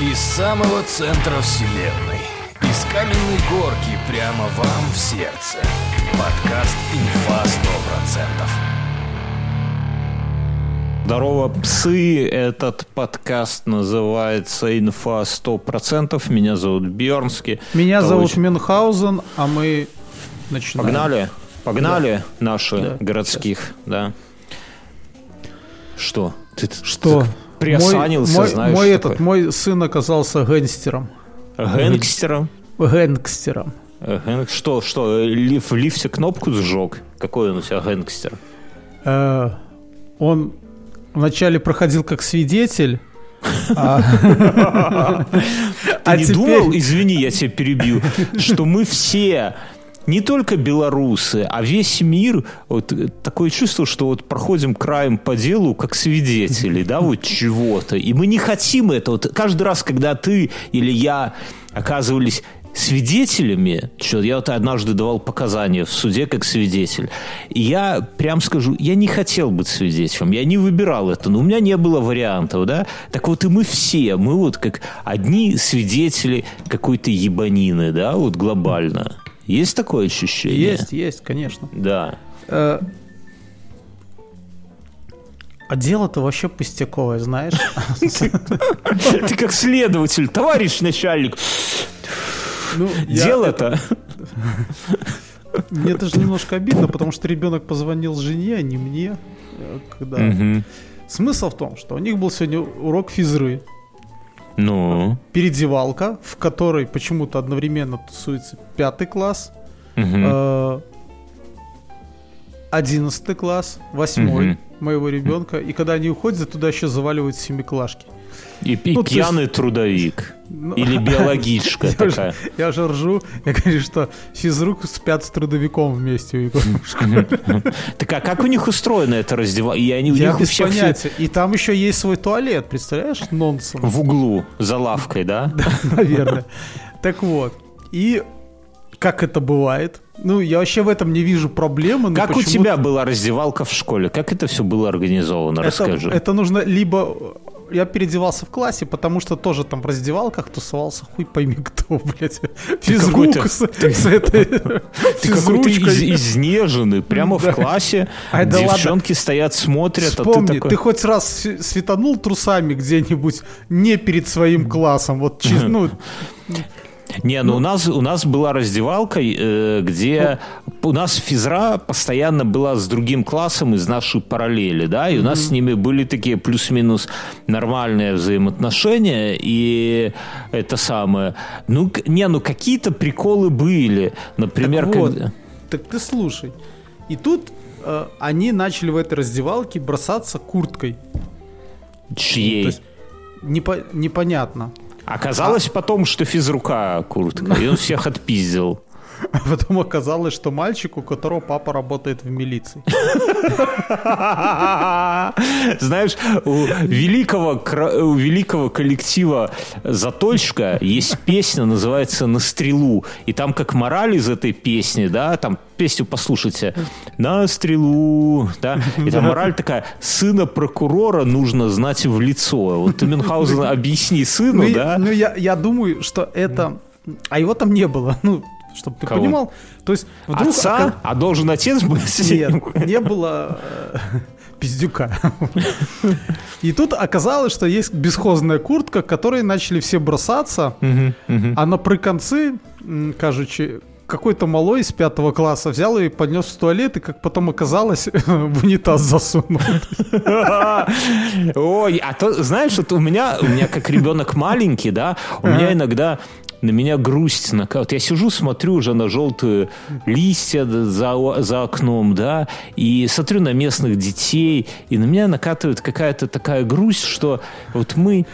Из самого центра вселенной. Из каменной горки прямо вам в сердце. Подкаст «Инфа 100%». Здорово, псы! Этот подкаст называется «Инфа 100%». Меня зовут Бьернский. Меня Это зовут очень- Мюнхгаузен, а мы начинаем. Погнали? Погнали наши Да, городских, да. Что? Ты Что? Приосанился, мой, знаешь, Мой, такой. этот, мой сын оказался. Гэнгстером? Гангстером. Э, гэнг- Что, что, в лифте кнопку сжег? Какой он у тебя гэнгстер? Э, он вначале проходил как свидетель, а, Ты а не теперь- думал, извини, я тебя перебью, что мы все не только белорусы, а весь мир, вот э, такое чувство, что вот проходим краем по делу как свидетели, да, вот чего-то. И мы не хотим это. Вот каждый раз, когда ты или я оказывались свидетелями, что я вот однажды давал показания в суде как свидетель, я прям скажу, я не хотел быть свидетелем, я не выбирал это, но у меня не было вариантов, да, так вот и мы все, мы вот как одни свидетели какой-то ебанины, да, вот глобально. Есть такое ощущение? Есть, есть, конечно. Да. Э, А дело-то вообще пустяковое, знаешь? Ты как следователь, товарищ начальник, Ну, дело-то... Мне даже немножко обидно, потому что ребенок позвонил жене, а не мне. э, Когда... Смысл в том, что у них был сегодня урок физры. Ну, передевалка, в которой почему-то одновременно тусуется пятый класс, э, одиннадцатый класс, восьмой моего ребенка, и когда они уходят, туда еще заваливают семиклашки. И, и ну, пьяный трудовик. Ну, Или биологичка я, такая. же, я же ржу, я говорю, что физрук спят с трудовиком вместе. Так а как у них устроена эта раздевалка? И они, у Я них у без понятия. И там еще есть свой туалет, представляешь? Нонсенс. в углу за лавкой, да? наверное. Так вот. И как это бывает? Ну, я вообще в этом не вижу проблемы. Как у тебя была раздевалка в школе? Как это все было организовано? Это, Расскажи. это нужно либо... Я переодевался в классе, потому что тоже там в раздевалках тусовался хуй пойми кто, блядь. Физрук с, с этой Ты какой-то из- изнеженный. Прямо в Да. классе Ай, да ладно. девчонки стоят, смотрят, а ты Вспомни, такой... ты хоть раз св- светанул трусами где-нибудь не перед своим классом, вот ну, Не, ну, у нас у нас была раздевалка, э, где Ну. у нас физра постоянно была с другим классом из нашей параллели, да, и у нас с ними были такие плюс-минус нормальные взаимоотношения, и это самое. Ну, не, ну какие-то приколы были, например, Так вот, когда- Так ты слушай. И тут э, они начали в этой раздевалке бросаться курткой. чьей? То есть непо- непонятно. Оказалось А потом, что физрука куртка, и он всех отпиздил. А потом оказалось, что мальчик, у которого папа работает в милиции. Знаешь, у великого, у великого коллектива «Заточка» есть песня, называется «На стрелу». И там как мораль из этой песни, да, там песню послушайте. «На стрелу», да, и там мораль такая, сына прокурора нужно знать в лицо. Вот ты, Мюнхгаузен, объясни сыну, Ну, да? ну, я, я думаю, что это... А его там не было. Ну, чтобы ты Кого? понимал. То есть вдруг... Отца? ока- А должен отец быть? Нет, не было э, пиздюка. И тут оказалось, что есть бесхозная куртка, которой начали все бросаться, а наприконцы, м, кажучи, какой-то малой из пятого класса взял и поднес в туалет, и, как потом оказалось, в унитаз засунул. Ой, а то, знаешь, вот у меня, у меня как ребенок маленький, да, у меня иногда на меня грусть накатывает. Я сижу, смотрю уже на желтые листья за, за окном, да, и смотрю на местных детей, и на меня накатывает какая-то такая грусть, что вот мы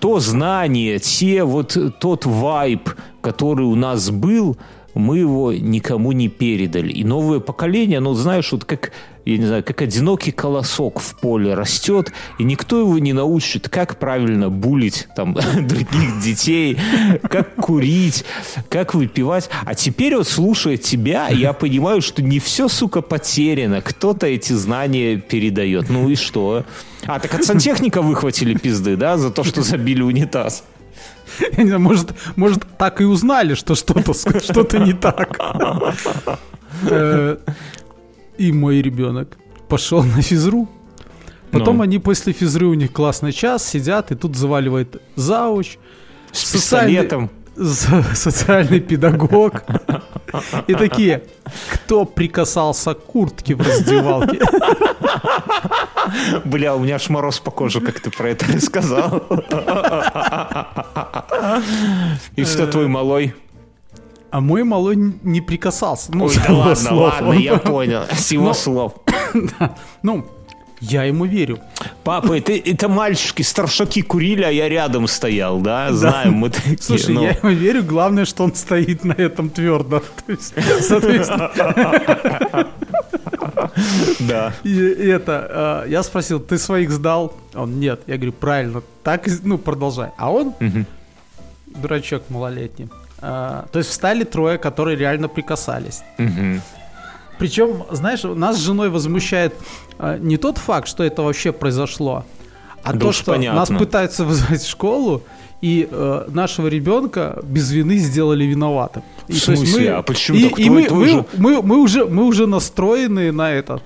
то знание, те вот тот вайб, который у нас был, мы его никому не передали. И новое поколение, оно, знаешь, вот как, я не знаю, как одинокий колосок в поле растет, и никто его не научит, как правильно булить там других детей, как курить, как выпивать. А теперь вот, слушая тебя, я понимаю, что не все, сука, потеряно. Кто-то эти знания передает. Ну и что? А, так от сантехника выхватили пизды, да, за то, что забили унитаз. Я не знаю, может, может, так и узнали, что что-то что не так. Э, и мой ребенок пошел на физру. Потом Ну. они после физры, у них классный час, сидят, и тут заваливает зауч, С пистолетом. Со- социальный педагог. И такие, кто прикасался к куртке в раздевалке? Бля, у меня аж мороз по коже, как ты про это сказал. И что твой малой? А мой малой не прикасался. Ну, Ой, да ладно, слов. ладно, я понял. С его слов. Ну, я ему верю. Папа, это, это мальчики, старшаки курили, а я рядом стоял, да? Знаем мы такие. Слушай, ну. я ему верю, главное, что он стоит на этом твердо. То есть, соответственно, Да. и, и это, э, я спросил, ты своих сдал? Он, нет. Я говорю, правильно, так, ну, продолжай. А он, дурачок малолетний. А, то есть встали трое, которые реально прикасались. Причем, знаешь, нас с женой возмущает а, не тот факт, что это вообще произошло, а Да то, что понятно. нас пытаются вызвать в школу, и э, нашего ребенка без вины сделали виноватым. И, В то есть смысле? А почему и, так? и Твой- мы, твой мы, же- мы, мы уже, мы уже настроены на это.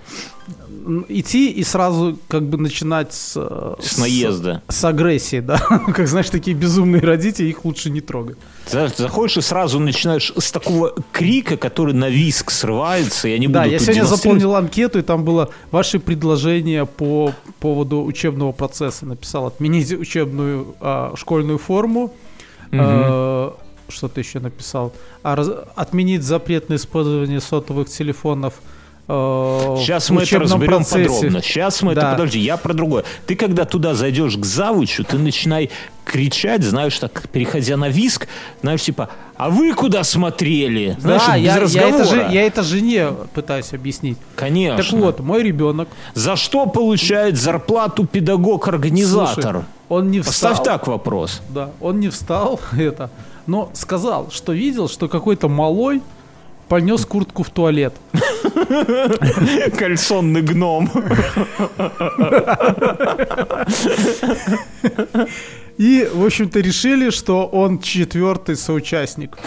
Идти и сразу как бы начинать с, э, С наезда. С, агрессии, да. Как знаешь, такие безумные родители, их лучше не трогать. Ты заходишь и сразу начинаешь с такого крика, который на виск срывается, и они Да, будут я тут сегодня заполнил анкету, и там было ваши предложения по поводу учебного процесса. Написал отменить учебную а, школьную форму. А, что ты еще написал? А, раз- отменить запрет на использование сотовых телефонов. А, Сейчас мы это разберем процессе. подробно. Сейчас мы это... Да. Подожди, я про другое. Ты когда туда зайдешь к завучу, ты начинай кричать, знаешь, так, переходя на виск, знаешь, типа, а вы куда смотрели? Знаешь, Да, без я, я, это разговора. же, я это жене пытаюсь объяснить. Конечно. Так вот, мой ребенок, За что получает зарплату педагог-организатор? слушай, он не встал. Поставь так вопрос. Да, он не встал, это, но сказал, что видел, что какой-то малой понес куртку в туалет. Кальсонный гном. И, в общем-то, решили, что он четвертый соучастник.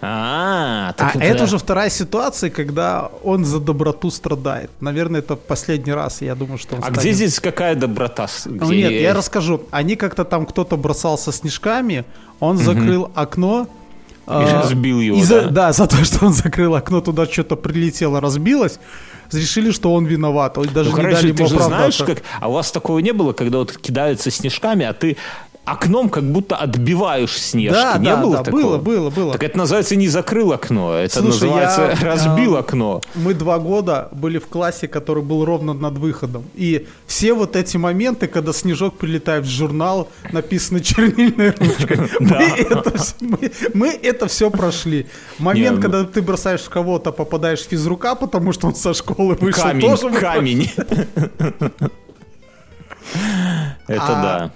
А, А это уже вторая ситуация, когда он за доброту страдает. Наверное, это последний раз, я думаю, что он А станет. где здесь какая доброта? Ну, где- нет, я расскажу. Они как-то там кто-то бросался снежками, он закрыл окно. А, разбил его, да? да, за то, что он закрыл окно, туда что-то прилетело, разбилось. Решили, что он виноват. Он даже Ну, не короче, дали ты ему же знаешь, как... А у вас такого не было, когда вот кидаются снежками, а ты окном как будто отбиваешь снежки? Да, не да, было да, такого? было, было, было. Так это называется не закрыл окно, это Слушай, называется я, разбил а, окно. Мы два года были в классе, который был ровно над выходом. И все вот эти моменты, когда снежок прилетает в журнал, написано чернильной ручкой, мы это все прошли. Момент, Не, когда ты бросаешь в кого-то, попадаешь в физрука, потому что он со школы вышел, Камень, тоже камень. Это А, да.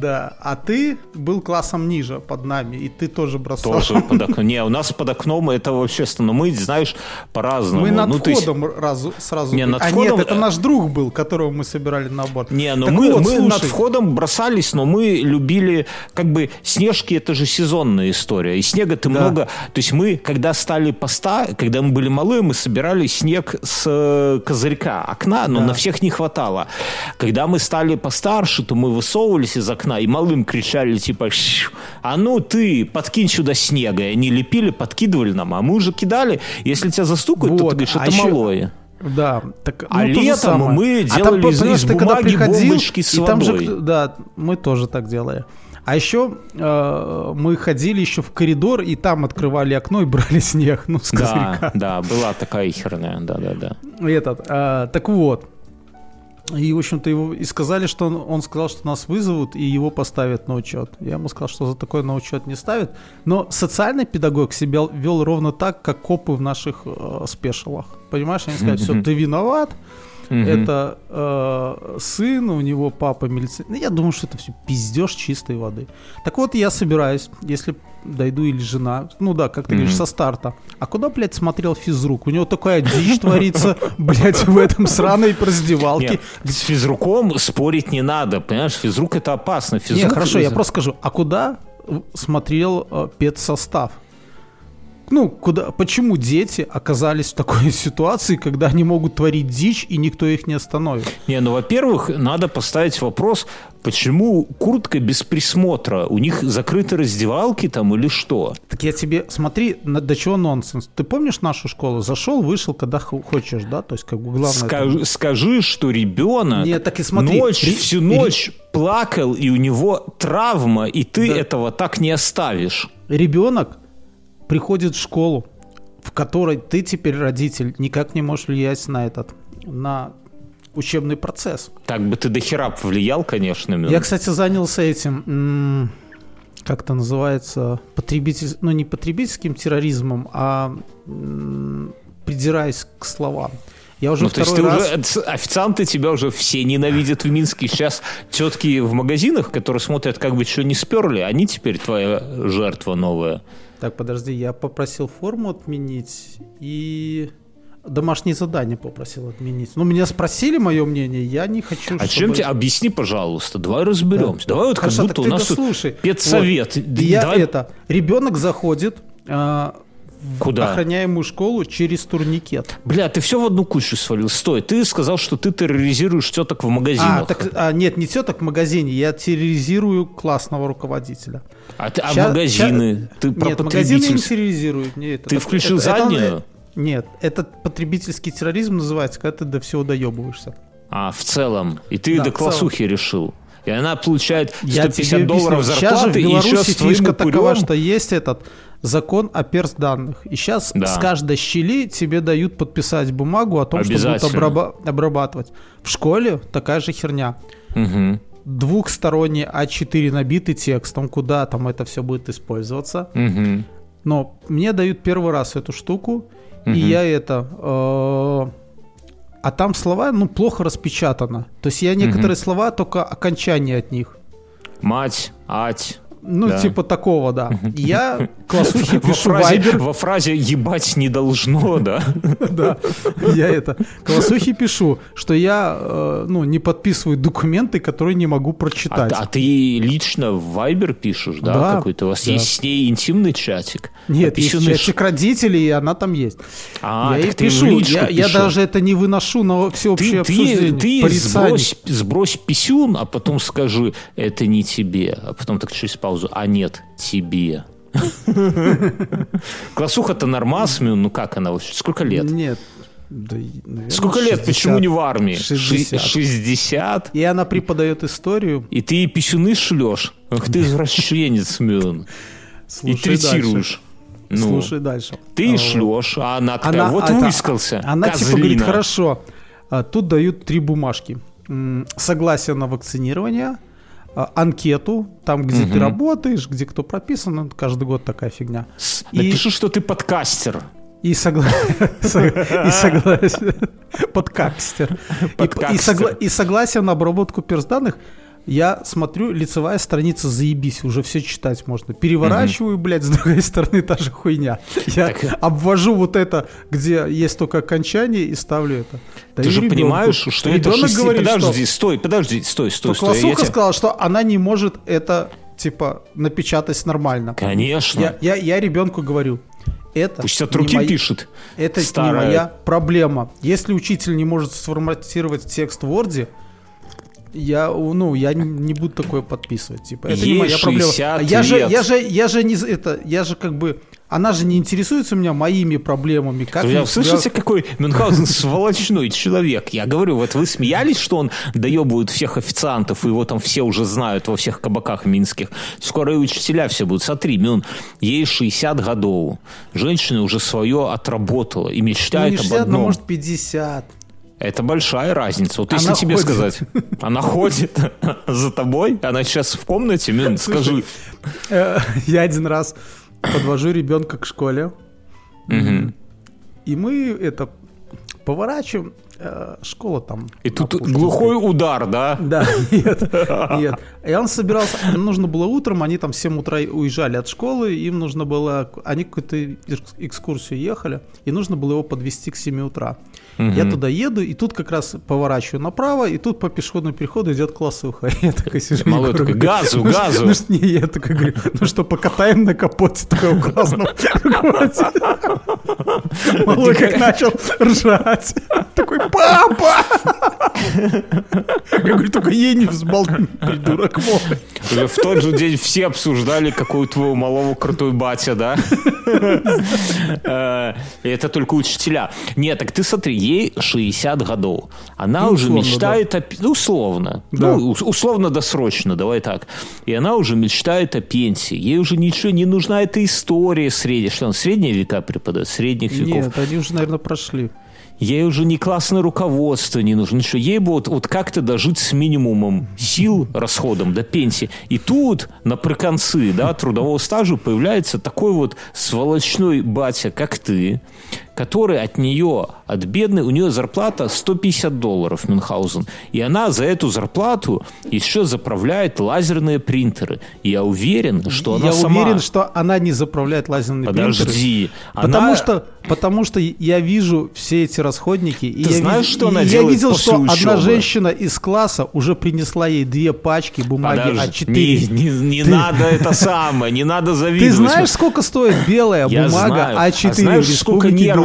Да, а ты был классом ниже под нами, и ты тоже бросал. Тоже под окном. Не, у нас под окном это вообще, но мы, знаешь, по-разному. Мы над Ну, то есть- входом разу, сразу... Не, над а входом, нет, это э, наш друг был, которого мы собирали на борт. Не, ну мы, вот, мы над входом бросались, но мы любили, как бы, снежки это же сезонная история. И снега ты Да. много. То есть мы, когда стали поста, когда мы были малые, мы собирали снег с э, козырька окна, но Да. на всех не хватало. Когда мы стали постарше, то мы высовывались из окна и малым кричали, типа, «Щ, а ну ты, подкинь сюда снега. И они лепили, подкидывали нам, а мы уже кидали. Если тебя застукают, то Вот, ты говоришь, а это еще- малое. Да, так, А ну, то летом мы А делали там, из- из ты когда бумаги приходил, бомбочки с и там же, водой. да, мы тоже так делали. А еще э, мы ходили еще в коридор, и там открывали окно и брали снег, ну, с Да, козырька. да, была такая херня, да-да-да. Этот, э, так вот. И, в общем-то, его и сказали, что он, он сказал, что нас вызовут и его поставят на учет. Я ему сказал, что за такое на учет не ставят. Но социальный педагог себя вел ровно так, как копы в наших э, спешалах. Понимаешь, они сказали, все, ты виноват, это э, сын, у него папа милиционер. Ну, я думаю, что это все пиздеж чистой воды. Так вот, я собираюсь, если дойду или жена, ну да, как ты говоришь, со старта. А куда, блядь, смотрел физрук? У него такая дичь творится, блядь, в этом сраной раздевалке. Нет, с физруком спорить не надо, понимаешь, физрук это опасно. Физрук, Не, хорошо, я просто скажу, а куда э, смотрел э, педсостав. Ну, куда, почему дети оказались в такой ситуации, когда они могут творить дичь, и никто их не остановит? Не, ну, во-первых, надо поставить вопрос, почему куртка без присмотра? У них закрыты раздевалки там или что? Так я тебе, смотри, до чего нонсенс. Ты помнишь нашу школу? Зашел, вышел, когда хо- хочешь, да? То есть, как бы главное... Скажи, это- скажи, что ребенок Нет, так и смотри, ночь, ри- всю ри- ночь плакал, и у него травма, и ты Да. этого так не оставишь. Ребенок приходит в школу, в которой ты теперь родитель, никак не можешь влиять на этот, на учебный процесс. Так бы ты до хера повлиял, конечно. Мин. Я, кстати, занялся этим, как это называется, потребитель, ну не потребительским терроризмом, а придираясь к словам. Я уже Ну, то есть ты раз... уже, официанты тебя уже все ненавидят в Минске. Сейчас тетки в магазинах, которые смотрят, как бы что не сперли, они теперь твоя жертва новая. Так, подожди, я попросил форму отменить и домашние задания попросил отменить. Ну, меня спросили мое мнение, я не хочу, А чем тебе? Объясни, пожалуйста. Давай разберемся. Давай вот Хорошо, как будто у нас тут дослушай. педсовет. Вот. Я давай- это, ребенок заходит а, в Куда? охраняемую школу через турникет. Бля, ты все в одну кучу свалил. Стой, ты сказал, что ты терроризируешь теток в магазинах. А, так, а, нет, не теток в магазине, я терроризирую классного руководителя. А, ты- а Ща- магазины? Ты про Нет, магазины не терроризируют. Нет, Ты включил заднюю? Нет, это потребительский терроризм называется, когда ты до всего доебываешься. А, в целом. И ты Да, до в целом. классухи решил. И она получает 150 Я долларов объясню. зарплаты, Сейчас же в и Беларуси твоим фишка такова, что есть этот закон о перс-данных. И сейчас Да. с каждой щели тебе дают подписать бумагу о том, что будут обраба- обрабатывать. В школе такая же херня. Мгм. Двухсторонний А4 набитый текстом, куда там это все будет использоваться. Мгм. Но мне дают первый раз эту штуку, и я это... э, а там слова, ну, плохо распечатано. То есть я некоторые слова, только окончание от них. Мать, ать. Ну, Да. типа такого, да. Я классухи Во пишу фразе, вайбер. во фразе «ебать не должно», да? Да, я это. Классухи пишу, что я, э, ну, не подписываю документы, которые не могу А, прочитать. т- а ты лично в Вайбер пишешь, да, какой-то? У вас есть с ней интимный чатик? Нет, А есть чатик родителей, и она там есть. А, я ей ты пишу, я, даже это не выношу на всеобщее Ты, ты, обсуждение. ты сбрось, сбрось писюн, а потом скажи, это не тебе. А потом так через паузу, а нет, тебе. Классуха-то нормас, Мюн, ну как она? вообще? Сколько лет? Нет. Да, наверное, Сколько лет? 60. Почему не в армии? 60. Ши- 60? И она преподает историю. И ты ей писюны шлешь? Ах ты извращенец, Мюн. И третируешь. Ну, Слушай дальше. ты А, шлешь, а она такая, Она, вот это- выискался, Она типа козлина. говорит, хорошо, а, тут дают три бумажки. Согласие на вакцинирование, анкету, там, где ты Мгм. работаешь, где кто прописан, ну, каждый год такая фигня. С- И- Напиши, что ты подкастер. И, согла... сог- и согласие... Подкастер. И, п- и, Подкастер. согла- и согласие на обработку персданных. Я смотрю, лицевая страница заебись, уже все читать можно. Переворачиваю, блядь, с другой стороны та же хуйня. Я Так- обвожу вот это, где есть только окончание, и ставлю это. Ты же ребенку. понимаешь, что это Ребенок шести... говорит, Подожди, что... стой, подожди, стой, стой, стой. Я классуха тебя- сказала, что она не может это, типа, напечатать нормально. Конечно. Я, я, я ребенку говорю, это Пусть от руки мои- пишет. Это Старая. не моя проблема. Если учитель не может сформатировать текст в Word, я, ну, я не- не буду такое подписывать. Типа, это не Ей моя проблема. 60 А я же, я же, я же не, это, я же как бы, она же не интересуется у меня моими проблемами. Как себя- слышите, какой Мюнхгаузен сволочной человек? Я говорю, вот вы смеялись, что он доебывает всех официантов, и его там все уже знают во всех кабаках минских. Скоро и учителя все будут. Смотри, Мюн, ей 60 годов. Женщина уже свое отработала и Ну, мечтает не об 60, но одном. может 50. Это большая разница. Вот если Она тебе ходит. сказать, она ходит за тобой, она сейчас в комнате, Мюн, скажи. Э, Я один раз подвожу ребенка к школе, и мы это поворачиваем, э, школа там. И тут Пушкинской. глухой удар, да? Да, нет, нет. И он собирался, нужно было утром, они там в 7 утра уезжали от школы, им нужно было, они какую-то экс- экскурсию ехали, и нужно было его подвести к 7 утра. Я туда еду, и тут как раз поворачиваю направо, и тут по пешеходному переходу идет классуха. Я такой сижу. Малой такой, газу, «Ну газу». Ну что, не, я такой говорю, ну что, покатаем на капоте красном капоте. Малой как начал ржать. Такой, папа! Я говорю, только ей не взболтни, придурок мой. В тот же день все обсуждали, какой у твоего малого крутой батя, да? Э, Это только учителя. Нет, так ты смотри, ей 60 годов. Она Ну, уже мечтает о... пе- Ну, условно. Да. Ну, ус- условно-досрочно, давай так. И она уже мечтает о пенсии. Ей уже ничего не нужна эта история средняя. Что он, средние века преподает? Средних веков. Нет, они уже, наверное, прошли. Ей уже не классное руководство не нужно. Ничего. Ей бы вот, вот как-то дожить с минимумом сил, расходом до пенсии. И тут, наприконцы да, трудового стажа, появляется такой вот сволочной батя, как ты, который от нее, от бедной, у нее зарплата 150 долларов Мюнхгаузен. И она за эту зарплату еще заправляет лазерные принтеры. Я уверен, что она Я сама... уверен, что она не заправляет лазерные принтеры. Подожди. Потому Она- что, потому что я вижу все эти расходники. И Ты я знаешь, ви- что она и Я делает видел, после что одна учебы? женщина из класса уже принесла ей две пачки бумаги Подожди, А4. Не, не- не Ты- надо это самое, не надо Ты завидовать. знаешь, сколько стоит белая Я бумага знаю. А4 а знаешь, в сколько нервов?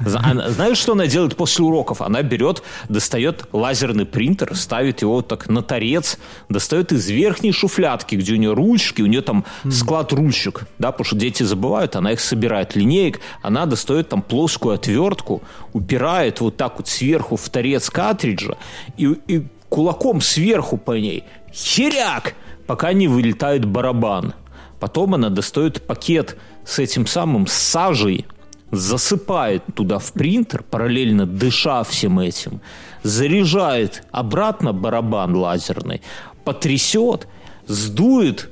За- она- Знаешь, что она делает после уроков? Она берет, достает лазерный принтер, ставит его так на торец, достает из верхней шуфлятки, где у нее ручки, у нее там склад ручек, да, потому что дети забывают, она их собирает, линеек, она достает там плоскую отвертку, упирает вот так вот сверху в торец картриджа и, и кулаком сверху по ней херяк, пока не вылетает барабан. Потом она достает пакет с этим самым с сажей, засыпает туда в принтер, параллельно дыша всем этим, заряжает обратно барабан лазерный, потрясет, сдует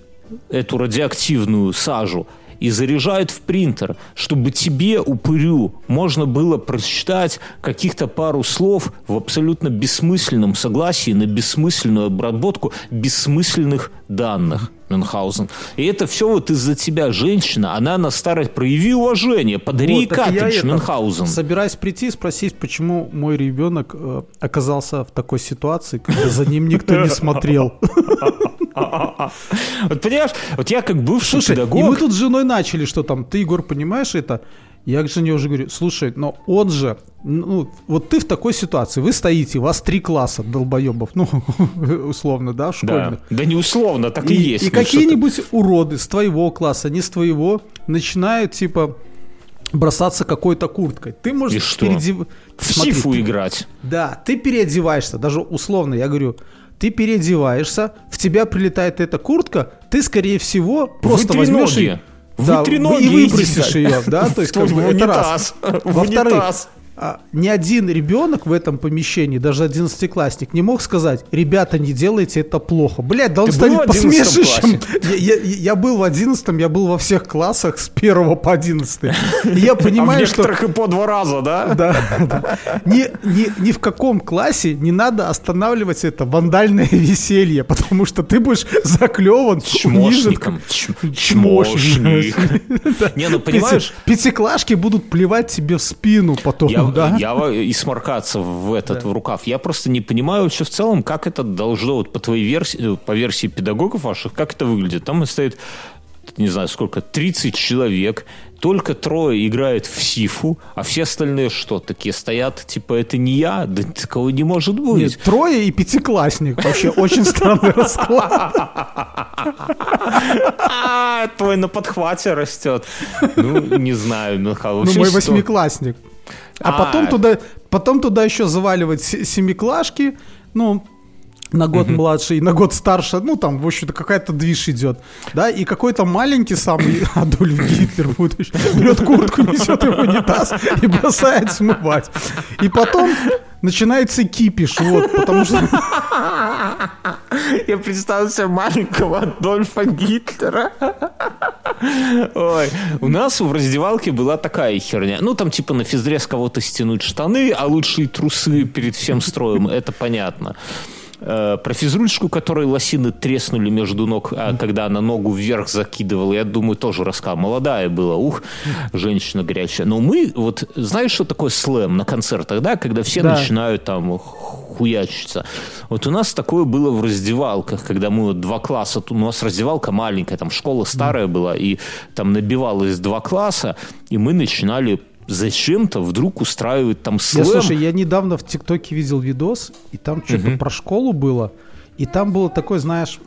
эту радиоактивную сажу и заряжает в принтер, чтобы тебе, упырю, можно было прочитать каких-то пару слов в абсолютно бессмысленном согласии на бессмысленную обработку бессмысленных данных. Мюнхгаузен. И это все вот из-за тебя, женщина, она на старость прояви уважение, подари ей Вот, я картридж Мюнхгаузен. Собираюсь прийти и спросить, почему мой ребенок э, оказался в такой ситуации, когда за ним никто не смотрел. Вот понимаешь, вот я как бывший Слушай, и педагог... мы тут с женой начали, что там, ты, Егор, понимаешь это? Я к жене уже говорю, слушай, но он же, ну, вот ты в такой ситуации, вы стоите, у вас три класса долбоебов, ну, условно, да, Да, школьных. да не условно, так и, И, есть. и Ну, какие-нибудь уроды с твоего класса, не с твоего, начинают, типа, бросаться какой-то курткой. Ты можешь И что? переодев- В сифу играть. Да, ты переодеваешься, даже условно, я говорю, ты переодеваешься, в тебя прилетает эта куртка, ты, скорее всего, просто Вытри возьмешь ноги. и, да, Вытри и ноги, выбросишь ее, да, то есть как бы это раз. Во-вторых, ни один ребенок в этом помещении, даже одиннадцатиклассник, не мог сказать, ребята, не делайте это плохо. Блядь, да он Ты станет в 11 посмешищем. Я, я- я был в одиннадцатом, я был во всех классах с первого по одиннадцатый. Я А в понимаю, что... некоторых и по два раза, да? Да, да. Ни, ни, ни в каком классе не надо останавливать это вандальное веселье, потому что ты будешь заклеван, унижен. Чмошником. Ч- Чмошник. Не, ну понимаешь, Пяти- Пятиклашки будут плевать тебе в спину потом, я, да? я и сморкаться в этот в рукав. Я просто не понимаю вообще в целом, как это должно, вот по твоей версии, э, по версии педагогов ваших, как это выглядит. Там стоит, не знаю сколько, 30 человек, только трое играют в сифу, а все остальные что, такие стоят, типа, это не я? Да такого не может быть. Нет, трое и пятиклассник. Вообще очень странный расклад. А, твой на подхвате растет. Ну, не знаю, Михаил. Ну, мой восьмиклассник. А А. потом туда, потом туда еще заваливать се- семиклашки, ну, на год младше и на год старше, ну, там, в общем-то, какая-то движ идет, да, и какой-то маленький самый Адольф Гитлер будущий берет куртку, несет его в унитаз и бросает смывать. И потом начинается кипиш, вот, потому что... Я представил себе маленького Адольфа Гитлера. Ой, у нас в раздевалке была такая херня. Ну, там типа на физре с кого-то стянуть штаны, а лучше и трусы перед всем строем, это понятно. Э, про физручку, которой лосины треснули между ног, а когда она ногу вверх закидывала, я думаю, тоже рассказал. Молодая была, ух, женщина горячая. Но мы, вот, знаешь, что такое слэм на концертах, да, когда все Да. начинают там хуячиться. Вот у нас такое было в раздевалках, когда мы вот два класса, у нас раздевалка маленькая, там школа старая была, и там набивалось два класса, и мы начинали зачем-то вдруг устраивать там Я, слэм. слушай, я недавно в ТикТоке видел видос, и там что-то про школу было. И там было такой, знаешь,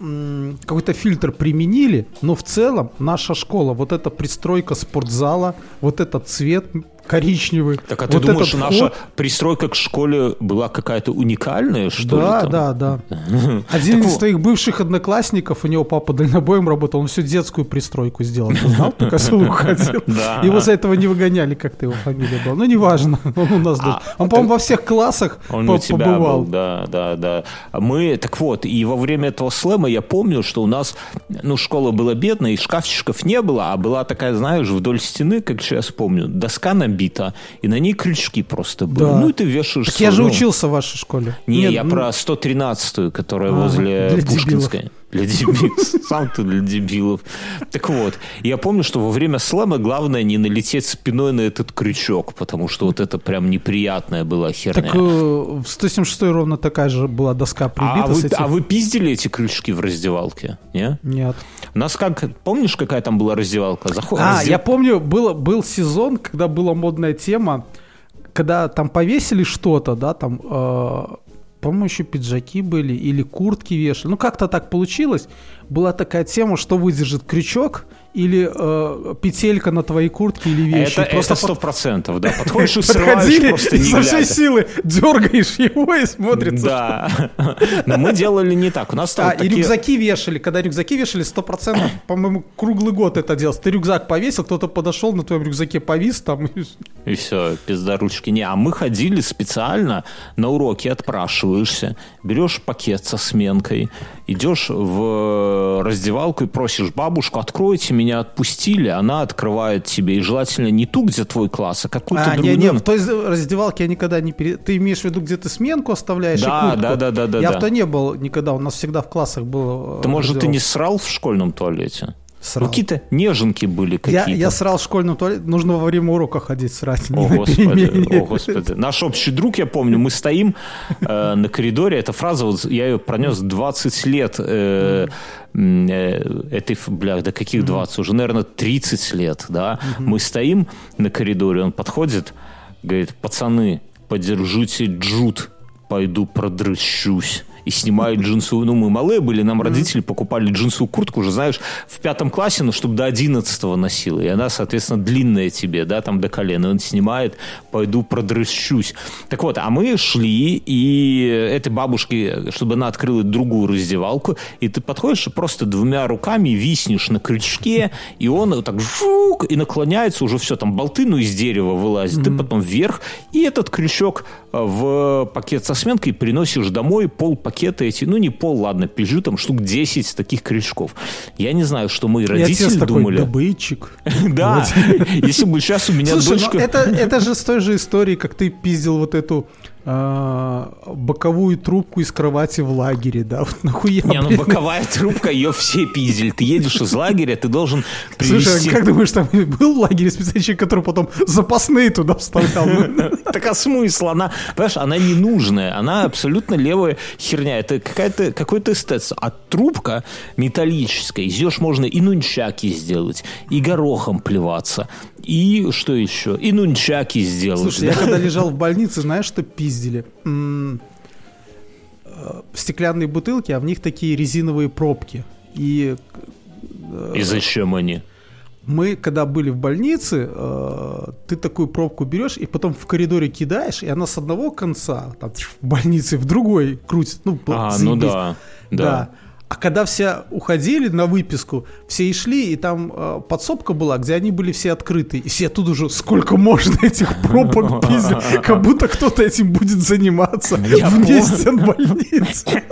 какой-то фильтр применили, но в целом наша школа, вот эта пристройка спортзала, вот этот цвет коричневый. Так а ты вот думаешь, наша вход- пристройка к школе была какая-то уникальная, что да, ли? там? да, да. Один Так из вот. твоих бывших одноклассников, у него папа дальнобоем работал, он всю детскую пристройку сделал. Ты знал? Только СУ ходил. Да. Его за этого не выгоняли, как-то его фамилия была. Ну, неважно. Он у нас был. Он, по-моему, во всех классах Он по- у тебя побывал. был, да, да, да. А Мы, так вот, и во время этого слэма я помню, что у нас, ну, школа была бедная, и шкафчиков не было, а была такая, знаешь, вдоль стены, как сейчас помню, доска набита, и на ней крючки просто были. Да. Ну, и ты вешаешь... Так я же учился в вашей школе. Не, Нет, я ну, про 113-ю, которая А, возле Пушкинской. Для дебилов. Сам ты для дебилов. Так вот, я помню, что во время слэма главное не налететь спиной на этот крючок, потому что вот это прям неприятная была херня. Так э, в 176 ровно такая же была доска прибита а, вы, с этим. а вы пиздили эти крючки в раздевалке? Не? Нет. У нас как, помнишь, какая там была раздевалка? Заход... А, раздев- я помню, был, был сезон, когда была модная тема, когда там повесили что-то, да, там, э, по-моему, еще пиджаки были или куртки вешали. Ну, как-то так получилось. Была такая тема, что выдержит крючок или э, петелька на твоей куртке или вещи. Это Просто сто процентов, да. Подходишь и срываешь просто не со всей силы дергаешь его и смотрится, Да. Но мы делали не так. У нас там А, вот и рюкзаки вешали. Когда рюкзаки вешали, 100%, по-моему, круглый год это делалось. Ты рюкзак повесил, кто-то подошел, на твоем рюкзаке повис там. и- все, пиздаручки. Не, а мы ходили специально на уроки, отпрашиваешься, берешь пакет со сменкой, идешь в раздевалку и просишь бабушку, откройте меня, отпустили, она открывает тебе. И желательно не ту, где твой класс, а какую-то А, другую. не, не, в той раздевалке я никогда не пере... Ты имеешь в виду, где ты сменку оставляешь и Да, куртку? да, да, да, да, Я да. в то не был никогда, у нас всегда в классах было... Ты, э, может, ты не срал в школьном туалете? Срал. Ну, какие-то неженки были Я, какие-то. я срал в школьном туалете, нужно во время урока ходить срать, О, господи, о, господи. Наш общий друг, я помню, мы стоим э, на коридоре, эта фраза, вот я ее пронес 20 лет, э, э, этой, бля, да каких 20, уже, наверное, 30 лет, да. Мы стоим на коридоре, он подходит, говорит, пацаны, подержите джут, пойду продрыщусь. И снимает джинсовую, ну мы малые были, нам родители покупали джинсовую куртку уже, знаешь, в пятом классе, ну чтобы до одиннадцатого носила, и она, соответственно, длинная тебе, да, там до колена, он снимает, пойду продрыщусь. Так вот, а мы шли, и этой бабушке, чтобы она открыла другую раздевалку, и ты подходишь и просто двумя руками виснешь на крючке, и он вот так жук, и наклоняется, уже все, там болты, ну, из дерева вылазит, ты потом вверх, и этот крючок в пакет со сменкой приносишь домой, пол пакета эти, ну, не пол, ладно, пижу, там штук 10 таких крючков. Я не знаю, что мои родители такой, думали. добытчик. Да, если бы сейчас у меня Слушай, дочка... ну это, же с той же истории, как ты пиздил вот эту боковую трубку из кровати в лагере, да? Вот нахуя, Не, ну блин? боковая трубка, ее все пиздили. Ты едешь из лагеря, ты должен Слушай, привезти... а как думаешь, там был в лагере специальный человек, который потом запасные туда вставлял? Так а смысл? Она, понимаешь, она ненужная, она абсолютно левая херня. Это какая-то, какой-то эстет. А трубка металлическая, из нее можно и нунчаки сделать, и горохом плеваться, и что еще? И нунчаки сделать. Слушай, я да? когда лежал в больнице, знаешь, что пиздили? Э, Стеклянные бутылки, а в них такие резиновые пробки. И И зачем они? мы, когда были в больнице, э, ты такую пробку берешь и потом в коридоре кидаешь, и она с одного конца там, в больнице в другой крутит. Ну, А, заебись. ну да. Да. Да. А когда все уходили на выписку, все и шли, и там э, подсобка была, где они были все открыты. И все тут уже сколько можно этих пробок пиздить, как будто кто-то этим будет заниматься вне стен больницы.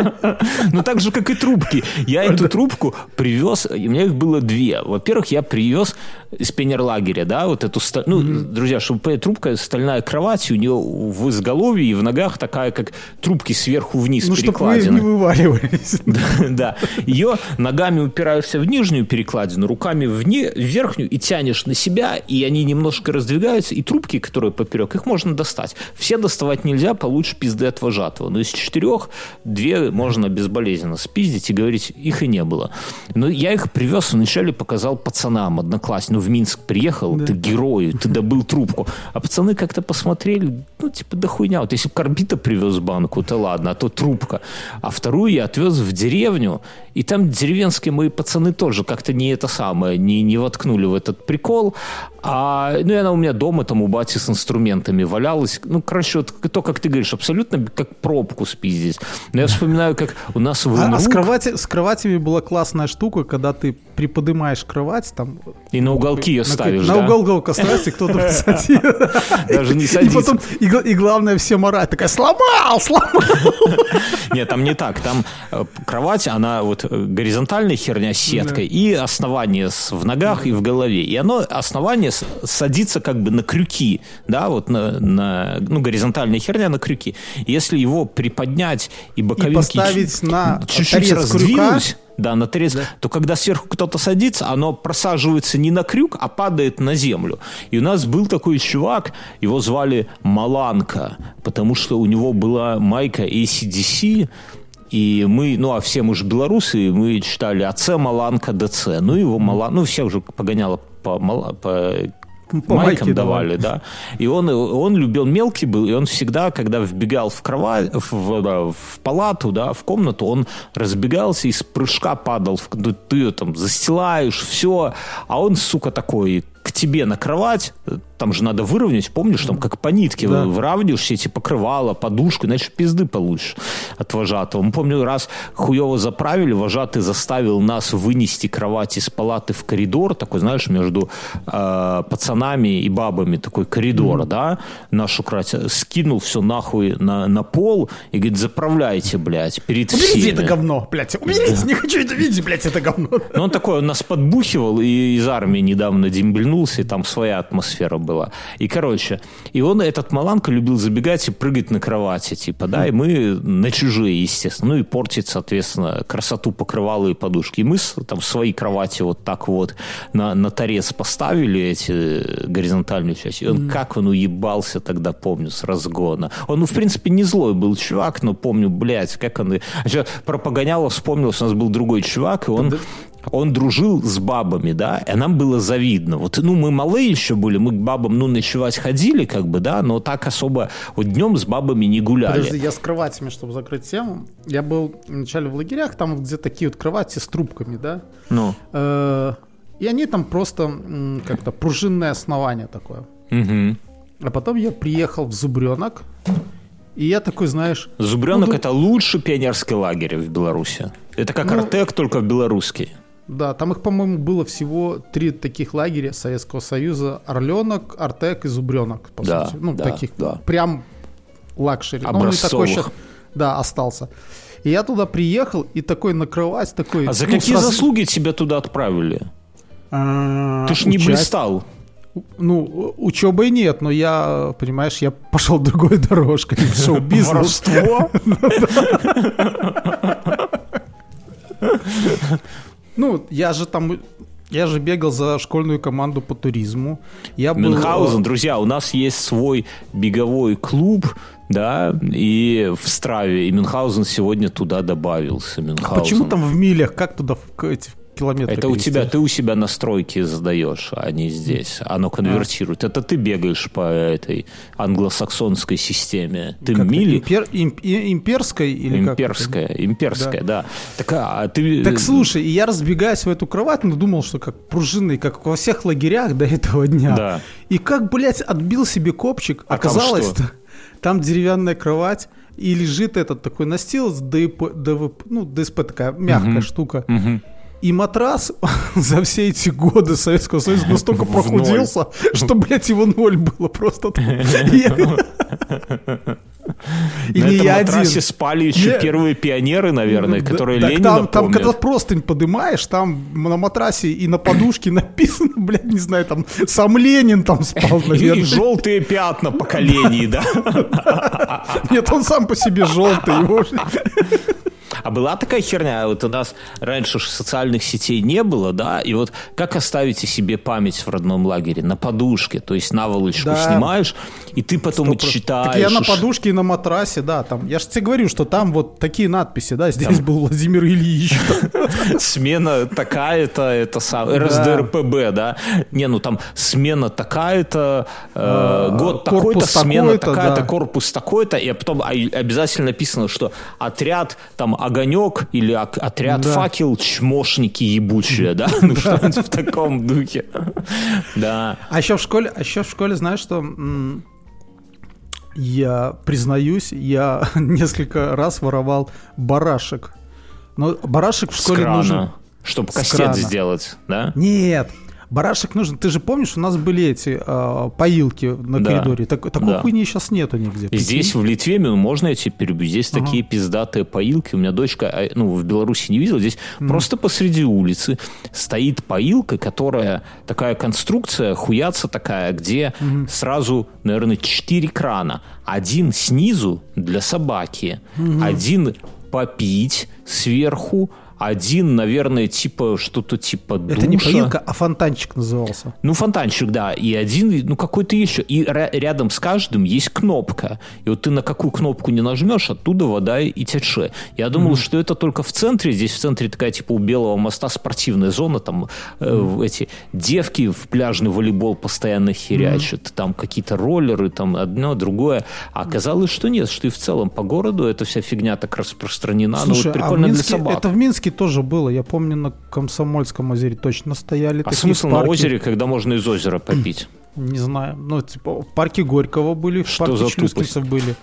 Ну так же, как и трубки. Я эту трубку привез, у меня их было две. Во-первых, я привез из пионерлагеря, да, вот эту, ста- ну, друзья, чтобы трубка стальная кровать, у нее в изголовье и в ногах такая, как трубки сверху вниз Ну, перекладина. не вываливались. Да. Ее ногами упираешься в нижнюю перекладину, руками в, не- в верхнюю и тянешь на себя, и они немножко раздвигаются, и трубки, которые поперек, их можно достать. Все доставать нельзя, получишь пизды от вожатого. Но из четырех две можно безболезненно спиздить и говорить, их и не было. Но я их привез, вначале показал пацанам, одноклассникам. В Минск приехал, ты герой, ты добыл трубку. А пацаны как-то посмотрели, ну, типа, да хуйня. Вот если бы Карбита привез банку, то ладно, а то трубка. А вторую я отвез в деревню, и там деревенские мои пацаны тоже как-то не это самое, не, не воткнули в этот прикол. А, ну, и она у меня дома там у бати с инструментами валялась. Ну, короче, вот то, как ты говоришь, абсолютно как пробку спиздить. Но я вспоминаю, как у нас в А, а с, кровати, с кроватями была классная штука, когда ты приподнимаешь кровать, там... и на уголки ее на, ставишь, на да? уголок оставишь, и кто-то посадил. Даже не И садится. потом, и, гла- и главное, все морать. Такая, сломал, сломал. Нет, там не так. Там э, кровать, она вот э, горизонтальная херня с сеткой и основание с- в ногах и в голове. И оно, основание с- садится как бы на крюки, да, вот на, на- ну, горизонтальная херня на крюки. Если его приподнять и боковинки поставить чуть- на чуть-чуть торец раздвинуть, да, на торец, то когда сверху кто-то садится, оно просаживается не на крюк, а падает на землю. И у нас был такой чувак, его звали Маланка, потому что у него была майка ACDC, и мы, ну, а все мы же белорусы, мы читали АЦ Маланка, ДЦ. Ну, его Маланка, ну, всех же погоняло по, Мала- по По майкам майке давали, да. И он, он любил, мелкий был, и он всегда, когда вбегал в кровать, в, в- в палату, да, в комнату, он разбегался и с прыжка падал. В, ну, ты там застилаешь, все, а он, сука, такой к тебе на кровать, там же надо выровнять, помнишь, там как по нитке Да. вы- выравниваешь все эти покрывала, подушку, иначе пизды получишь от вожатого. Мы, помню, раз хуево заправили, вожатый заставил нас вынести кровать из палаты в коридор, такой, знаешь, между э, пацанами и бабами, такой коридор, да, нашу кровать, скинул все нахуй на, на пол и говорит, заправляйте, блядь, перед Уберите всеми. это говно, блядь. Уберите, не хочу это видеть, блядь, это говно. Ну, он такой, он нас подбухивал, и из армии недавно дембельнулся, и там своя атмосфера была. И, короче, и он, этот Маланка, любил забегать и прыгать на кровати, типа, да, и мы на чужие, естественно, ну, и портить, соответственно, красоту покрывала и подушки. И мы там свои кровати вот так вот на, на торец поставили эти э, горизонтальную часть, и он, как он уебался тогда, помню, с разгона. Он, ну, в принципе, не злой был чувак, но помню, блядь, как он... А ещё про Погоняло вспомнилось, у нас был другой чувак, и он... Он дружил с бабами, да, и нам было завидно. Вот, ну, мы малые еще были, мы к бабам, ну, ночевать ходили, как бы, да, но так особо вот днем с бабами не гуляли. Подожди, я с кроватями, чтобы закрыть тему. Я был вначале в лагерях, там где такие вот кровати с трубками, да. Ну, Э, И они там просто как-то пружинное основание такое. мгм. А потом я приехал в Зубренок, и я такой, знаешь... Зубренок ну, это лучший пионерский лагерь в Беларуси. Это как Ну, Артек, только белорусский. Да, там их, по-моему, было всего три таких лагеря Советского Союза. Орленок, Артек и Зубренок, по Да, сути. Ну, да, таких да. прям luxury. Ну, он и такой Образцовых. щас, да, остался. И я туда приехал, и такой накрывать, такой... А за ну, какие сразу- заслуги тебя туда отправили? А, Ты ж не участь- блистал. Ну, учебой нет, но я, понимаешь, я пошел другой дорожкой в шоу-бизнес. Воровство? Ну, я же там, я же бегал за школьную команду по туризму. Я был, Мюнхгаузен, э, друзья, у нас есть свой беговой клуб, да, и в Страве, и Мюнхгаузен сегодня туда добавился. Мюнхгаузен. Почему там в милях? Как туда в эти километры Это у тебя, ты у себя настройки задаешь, а не здесь. Оно конвертирует. Это ты бегаешь по этой англосаксонской системе. Ты Как мили... импер- им- имперской или как это? Имперская, имперская, да. Так, а ты... Так слушай, и я разбегаюсь в эту кровать, но думал, что как пружинный, как во всех лагерях до этого дня. Да. И как, блядь, отбил себе копчик, А там оказалось, что? там деревянная кровать, и лежит этот такой настил с ДВП, ну, ДСП такая мягкая Мгм. штука. Мгм. И матрас за все эти годы Советского Союза настолько прохудился, что, блядь, его ноль было просто. там. И И На не этом я матрасе один. спали еще Не- первые пионеры, наверное, Да, которые так Ленина там, там, когда простынь подымаешь, там на матрасе и на подушке написано, блядь, не знаю, там сам Ленин там спал, И, наверное. желтые пятна поколений, да. Нет, он сам по себе желтый. А была такая херня, вот у нас раньше ж социальных сетей не было, да, и вот как оставите себе память в родном лагере? На подушке, то есть наволочку Да. снимаешь, и ты потом читаешь. Так я на уж- подушке и на матрасе, да, там. Я же тебе говорю, что там вот такие надписи, да, здесь был Владимир Ильич. Смена такая-то, это сам, РСДРПБ, да? Не, ну там смена такая-то, э, А, год такой-то, смена такая-то, корпус такой-то, и потом а- обязательно написано, что отряд там огонек или отряд Да. факел чмошники ебучие, да? Ну что-нибудь в таком духе. Да. А еще в школе, а еще в школе, знаешь, что я признаюсь, я несколько раз воровал барашек. Но барашек в школе нужен. чтобы крана. сделать, да? Нет, барашек нужен. Ты же помнишь, у нас были эти а, поилки на Да. коридоре. Так, такой Да. хуйни сейчас нету нигде. И Здесь, в Литве, можно я тебе перебью, здесь такие пиздатые поилки. У меня дочка, а, ну, в Беларуси не видела, здесь просто посреди улицы стоит поилка, которая такая конструкция, хуяца такая, где сразу, наверное, четыре крана. Один снизу для собаки, один попить сверху, один, наверное, типа что-то типа душа. Это не поилка, а фонтанчик назывался. Ну, фонтанчик, да. И один, ну, какой-то еще. И ря- рядом с каждым есть кнопка. И вот ты на какую кнопку не нажмешь, оттуда вода и тече. Я думал, что это только в центре. Здесь в центре такая, типа, у Белого моста спортивная зона. Там э, в эти девки в пляжный волейбол постоянно херячат. Там какие-то роллеры, там одно, другое. А оказалось, что нет, что и в целом по городу эта вся фигня так распространена. ну, Слушай, вот а в прикольно для Минске, собак. это в Минске тоже было. Я помню, на Комсомольском озере точно стояли А смысл в на озере, когда можно из озера попить? Не знаю. Ну, типа, в парке Горького были, в Что парке за Члюскинцев были.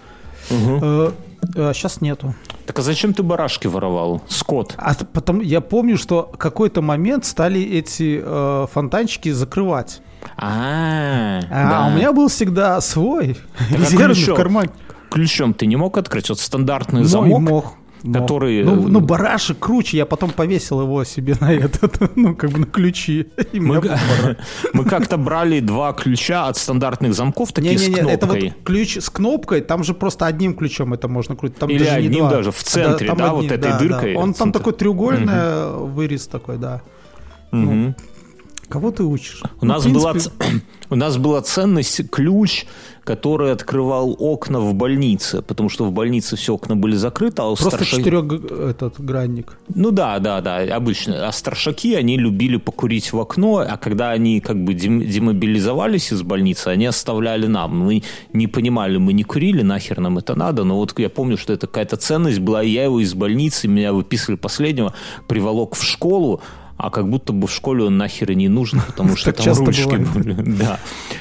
сейчас нету. Так а зачем ты барашки воровал? Скот. А потом я помню, что какой-то момент стали эти э, фонтанчики закрывать. А, А да. у меня был всегда свой а резервный ключом? в кармане. ключом ты не мог открыть? Вот стандартный Мой замок. мог. Мог. который, Ну, э, ну, барашек круче, я потом повесил его себе на этот, ну, как бы на ключи. Мы, мы как-то брали два ключа от стандартных замков, такие с Не-не-не, это кнопкой. вот ключ с кнопкой, там же просто одним ключом это можно крутить. Там Или даже не одним два. даже, в центре, там да, вот этой да, дыркой да. Он там такой треугольный вырез такой, да. Мгм. Кого ты учишь? У Ну, нас, была, принципе, ц- у нас была ценность ключ, который открывал окна в больнице, потому что в больнице все окна были закрыты, а у Просто старшей- четырех этот гранник. Ну да, да, да, обычно. А старшаки, они любили покурить в окно, а когда они как бы дем- демобилизовались из больницы, они оставляли нам. Мы не понимали, мы не курили, нахер нам это надо, но вот я помню, что это какая-то ценность была, и я его из больницы, меня выписывали последнего, приволок в школу, а как будто бы в школе он нахер и не нужен, потому что там ручки были. Да.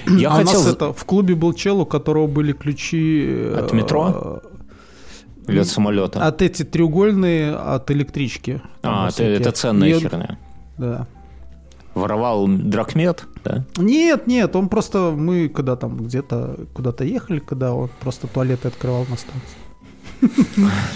Я а у хотел... это, в клубе был чел, у которого были ключи... э, От метро? Или от самолета? От эти треугольные, от электрички. А, это, это ценная И херня. Да. Воровал дракмет, да? Нет, нет, он просто, мы когда там где-то куда-то ехали, когда он просто туалеты открывал на станции.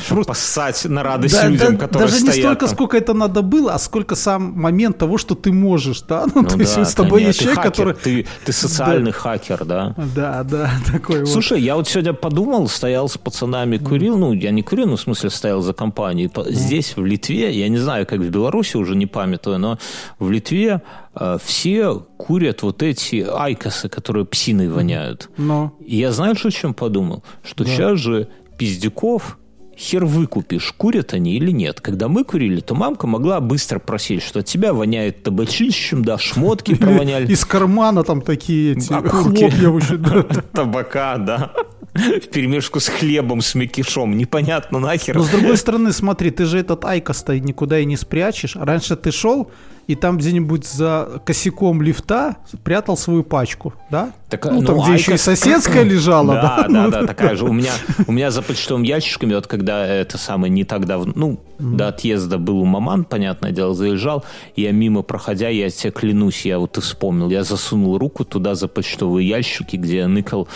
Чтобы поссать на радость Да, людям, да, которые даже не стоят столько, там. сколько это надо было, а сколько сам момент того, что ты можешь, да? Ну, Ну то есть да, с тобой есть человек, хакер, который... Ты, ты социальный хакер, да? Да, да, такой вот. Слушай, я вот сегодня подумал, стоял с пацанами, курил, ну, я не курил, ну, в смысле, стоял за компанией. Здесь, в Литве, я не знаю, как в Беларуси, уже не памятаю, но в Литве э, все курят вот эти айкосы, которые псиной воняют. Но, И я знаю, что о чем подумал? Что сейчас же пиздюков хер выкупишь, курят они или нет. Когда мы курили, то мамка могла быстро просить, что от тебя воняет табачищем, да, шмотки провоняли. из кармана там такие эти Окурки. хлопья да. табака, да. В перемешку с хлебом, с мякишом. Непонятно нахер. Но с другой стороны, смотри, ты же этот айкос-то никуда и не спрячешь. Раньше ты шел, и там где-нибудь за косяком лифта прятал свою пачку, да? Так, ну, там, где еще и соседская лежала, да? Да, да, да, такая же. У меня, у меня за почтовым ящичками, вот когда это самое не так давно, ну, до отъезда был у маман, понятное дело, заезжал, я мимо проходя, я тебе клянусь, я вот и вспомнил, я засунул руку туда за почтовые ящики, где я ныкал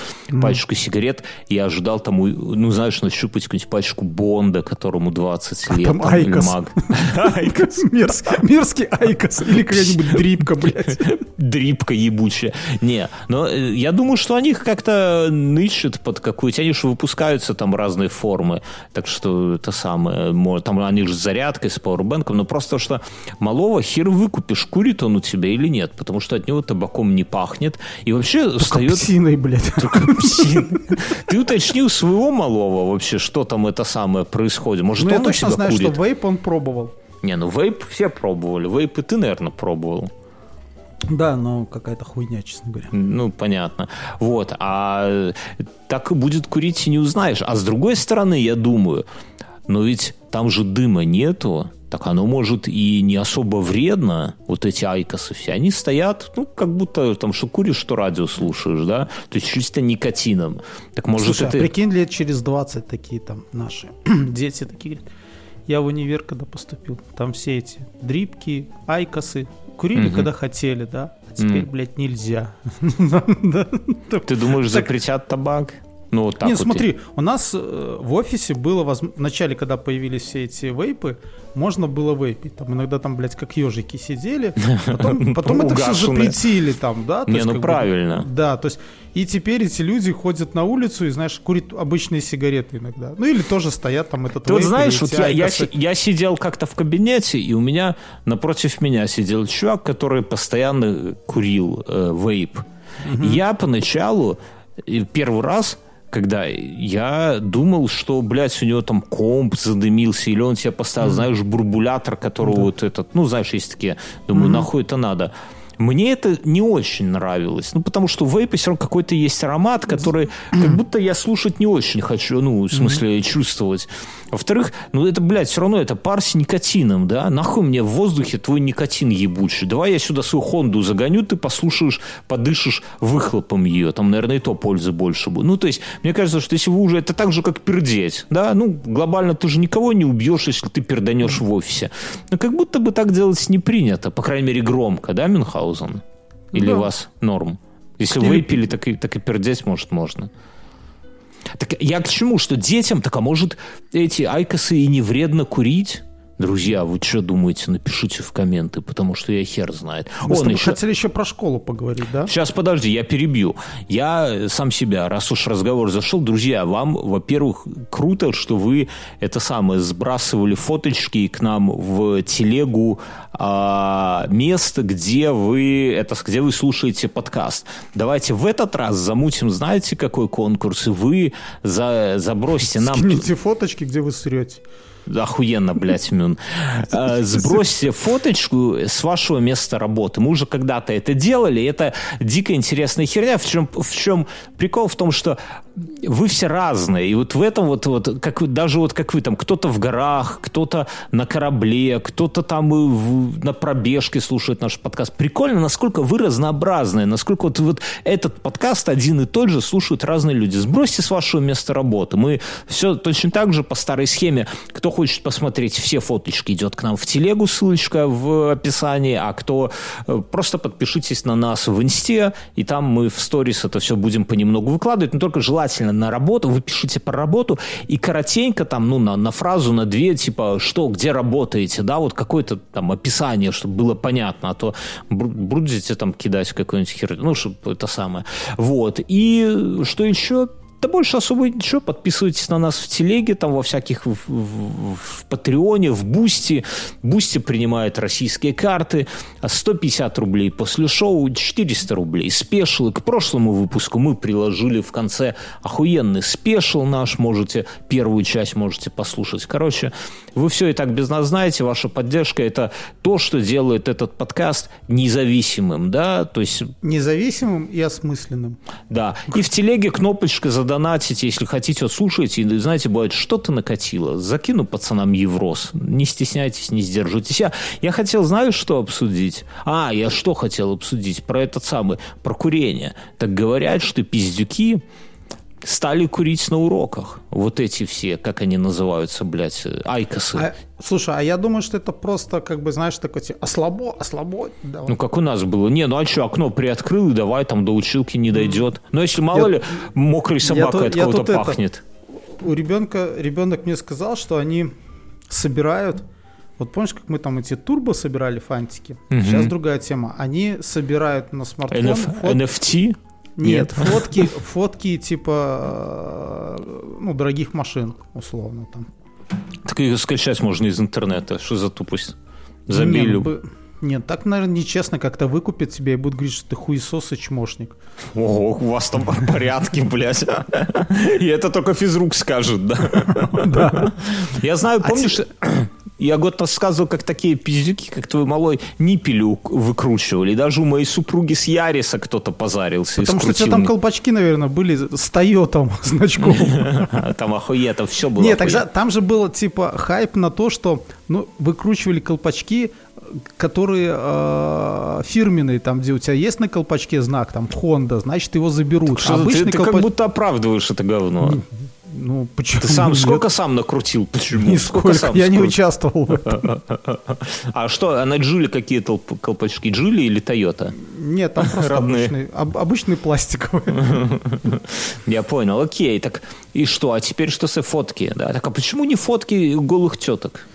пачку сигарет, и я ожидал там, ну, знаешь, нащупать какую-нибудь пачку Бонда, которому 20 лет. А там там, IQOS. Маг. IQOS. Айкос или какая-нибудь дрипка, блядь. дрипка ебучая. Не, но э, я думаю, что они их как-то нычат под какую-то... Они же выпускаются там разные формы. Так что это самое... мо- Там они же с зарядкой, с пауэрбэнком. Но просто что малого хер выкупишь, курит он у тебя или нет. Потому что от него табаком не пахнет. И вообще встает... Псиной, блядь. Псин. Ты уточни у своего малого вообще, что там это самое происходит. Может, Ну, я он у точно знаю, курит? что вейп он пробовал. Не, ну вейп все пробовали. Вейп и ты, наверное, пробовал. Да, но какая-то хуйня, честно говоря. Ну, понятно. Вот. А так и будет курить и не узнаешь. А с другой стороны, я думаю, но ведь там же дыма нету, так оно может и не особо вредно, вот эти айкосы все. Они стоят, ну, как будто там что куришь, что радио слушаешь, да? То есть чисто никотином. Так может Слушай, а это... прикинь, лет через 20 такие там наши дети такие говорят, я в универ, когда поступил, там все эти дрипки, айкосы, курили, Мгм. когда хотели, да? А теперь, Мгм. блядь, нельзя. Ты думаешь, запретят табак? Ну, вот так Не, вот. смотри, у нас э, в офисе было, возм- в начале, когда появились все эти вейпы, можно было вейпить. Там иногда там, блядь, как ежики сидели. Потом, потом это все запретили там, да? то Не, есть ну как бы- правильно. да, то есть и теперь эти люди ходят на улицу и, знаешь, курят обычные сигареты иногда. Ну или тоже стоят там этот Ты вот знаешь, вот я, я, я сидел как-то в кабинете, и у меня напротив меня сидел чувак, который постоянно курил э, вейп. И Я поначалу, и первый раз, когда я думал, что, блядь, у него там комп задымился, или он тебе поставил, знаешь, бурбулятор, которого вот этот, ну, знаешь, есть такие, думаю, нахуй это надо. Мне это не очень нравилось. Ну, потому что в вейпе все равно какой-то есть аромат, который как будто я слушать не очень хочу, ну, в смысле, чувствовать. Во-вторых, ну, это, блядь, все равно это пар с никотином, да? Нахуй мне в воздухе твой никотин ебучий. Давай я сюда свою Хонду загоню, ты послушаешь, подышишь выхлопом ее. Там, наверное, и то пользы больше будет. Ну, то есть, мне кажется, что если вы уже... Это так же, как пердеть, да? Ну, глобально ты же никого не убьешь, если ты перданешь в офисе. Но как будто бы так делать не принято. По крайней мере, громко, да, Мюнхгаузен? Или Да. у вас норм? Если Или- выпили, так и, так и пердеть, может, можно. Так я к чему? Что детям, так а может эти айкосы и не вредно курить? Друзья, вы что думаете? Напишите в комменты, потому что я хер знает. Мы Он еще... хотели еще про школу поговорить, да? Сейчас, подожди, я перебью. Я э, сам себя, раз уж разговор зашел, друзья, вам, во-первых, круто, что вы это самое сбрасывали фоточки к нам в телегу а, место, где вы это, где вы слушаете подкаст. Давайте в этот раз замутим, знаете, какой конкурс, и вы за, забросьте нам Скиньте фоточки, где вы срете. Охуенно, блядь, Мюн. Э, Сбросьте фоточку с вашего места работы. Мы уже когда-то это делали. Это дико интересная херня. В чем, в чем прикол? В том, что вы все разные. И вот в этом вот, вот как даже вот как вы там, кто-то в горах, кто-то на корабле, кто-то там в- на пробежке слушает наш подкаст. Прикольно, насколько вы разнообразные, насколько вот, вот этот подкаст один и тот же слушают разные люди. Сбросьте с вашего места работы. Мы все точно так же по старой схеме. Кто хочет посмотреть все фоточки, идет к нам в телегу, ссылочка в описании, а кто э, просто подпишитесь на нас в инсте, и там мы в сторис это все будем понемногу выкладывать, но только желательно на работу, вы пишите про работу, и коротенько там, ну, на, на фразу, на две, типа, что, где работаете, да, вот какое-то там описание, чтобы было понятно, а то будете там кидать какую-нибудь херню, ну, чтобы это самое. Вот, и что еще? Да больше особо ничего. Подписывайтесь на нас в телеге, там во всяких, в, в- в Патреоне, в Boosty. Boosty принимает российские карты. А 150 рублей после шоу, 400 рублей. Special. И к прошлому выпуску мы приложили в конце охуенный special наш. Можете, первую часть можете послушать. Короче, вы все и так без нас знаете. Ваша поддержка – это то, что делает этот подкаст независимым, да, то есть Независимым и осмысленным. да. И в телеге кнопочка задонатите, если хотите, слушайте. И, знаете, бывает, что-то накатило. Закину пацанам Еврос. Не стесняйтесь, не сдерживайтесь. Я, я хотел, знаешь, что обсудить? А, я что хотел обсудить? Про этот самый, про курение. Так говорят, что пиздюки стали курить на уроках. Вот эти все, как они называются, блядь, айкосы. А, слушай, а я думаю, что это просто, как бы, знаешь, такой, типа, ослабо, ослабо. Давай. Ну, как у нас было. Не, ну а что, окно приоткрыл, и давай там до училки не дойдет. Но если мало я, ли, мокрой собакой от кого-то пахнет. Это, у ребенка, ребенок мне сказал, что они собирают вот помнишь, как мы там эти турбо собирали фантики? Угу. Сейчас другая тема. Они собирают на смартфон... NF. NFT? Нет, фотки, фотки типа э, ну, дорогих машин, условно там. Так ее скачать можно из интернета. Что за тупость? За милю. Нет, нет, так, наверное, нечестно как-то выкупят тебя и будут говорить, что ты хуесос и чмошник. Ого, у вас там порядки, блядь. И это только физрук скажет, да? Да. Я знаю, а помнишь, я год рассказывал, как такие пиздюки, как твой малой, ниппелю выкручивали. Даже у моей супруги с Яриса кто-то позарился. Потому что у тебя там колпачки, наверное, были с Тойотом значком. Там охуенно, все было Нет, там же был типа хайп на то, что ну, выкручивали колпачки, которые э, фирменные, там, где у тебя есть на колпачке знак, там, Honda, значит, его заберут. Что Обычный ты, ты колпач... как будто оправдываешь это говно. Ну, почему? Ты сам сколько сам накрутил? Почему? Нисколько, сам я скрут... не участвовал в этом. А что, а на Джули какие колпачки? Джули или Тойота? Нет, там просто обычный, обычный пластиковый. Я понял, окей. Так и что? А теперь что с фотки? Да? Так а почему не фотки голых теток?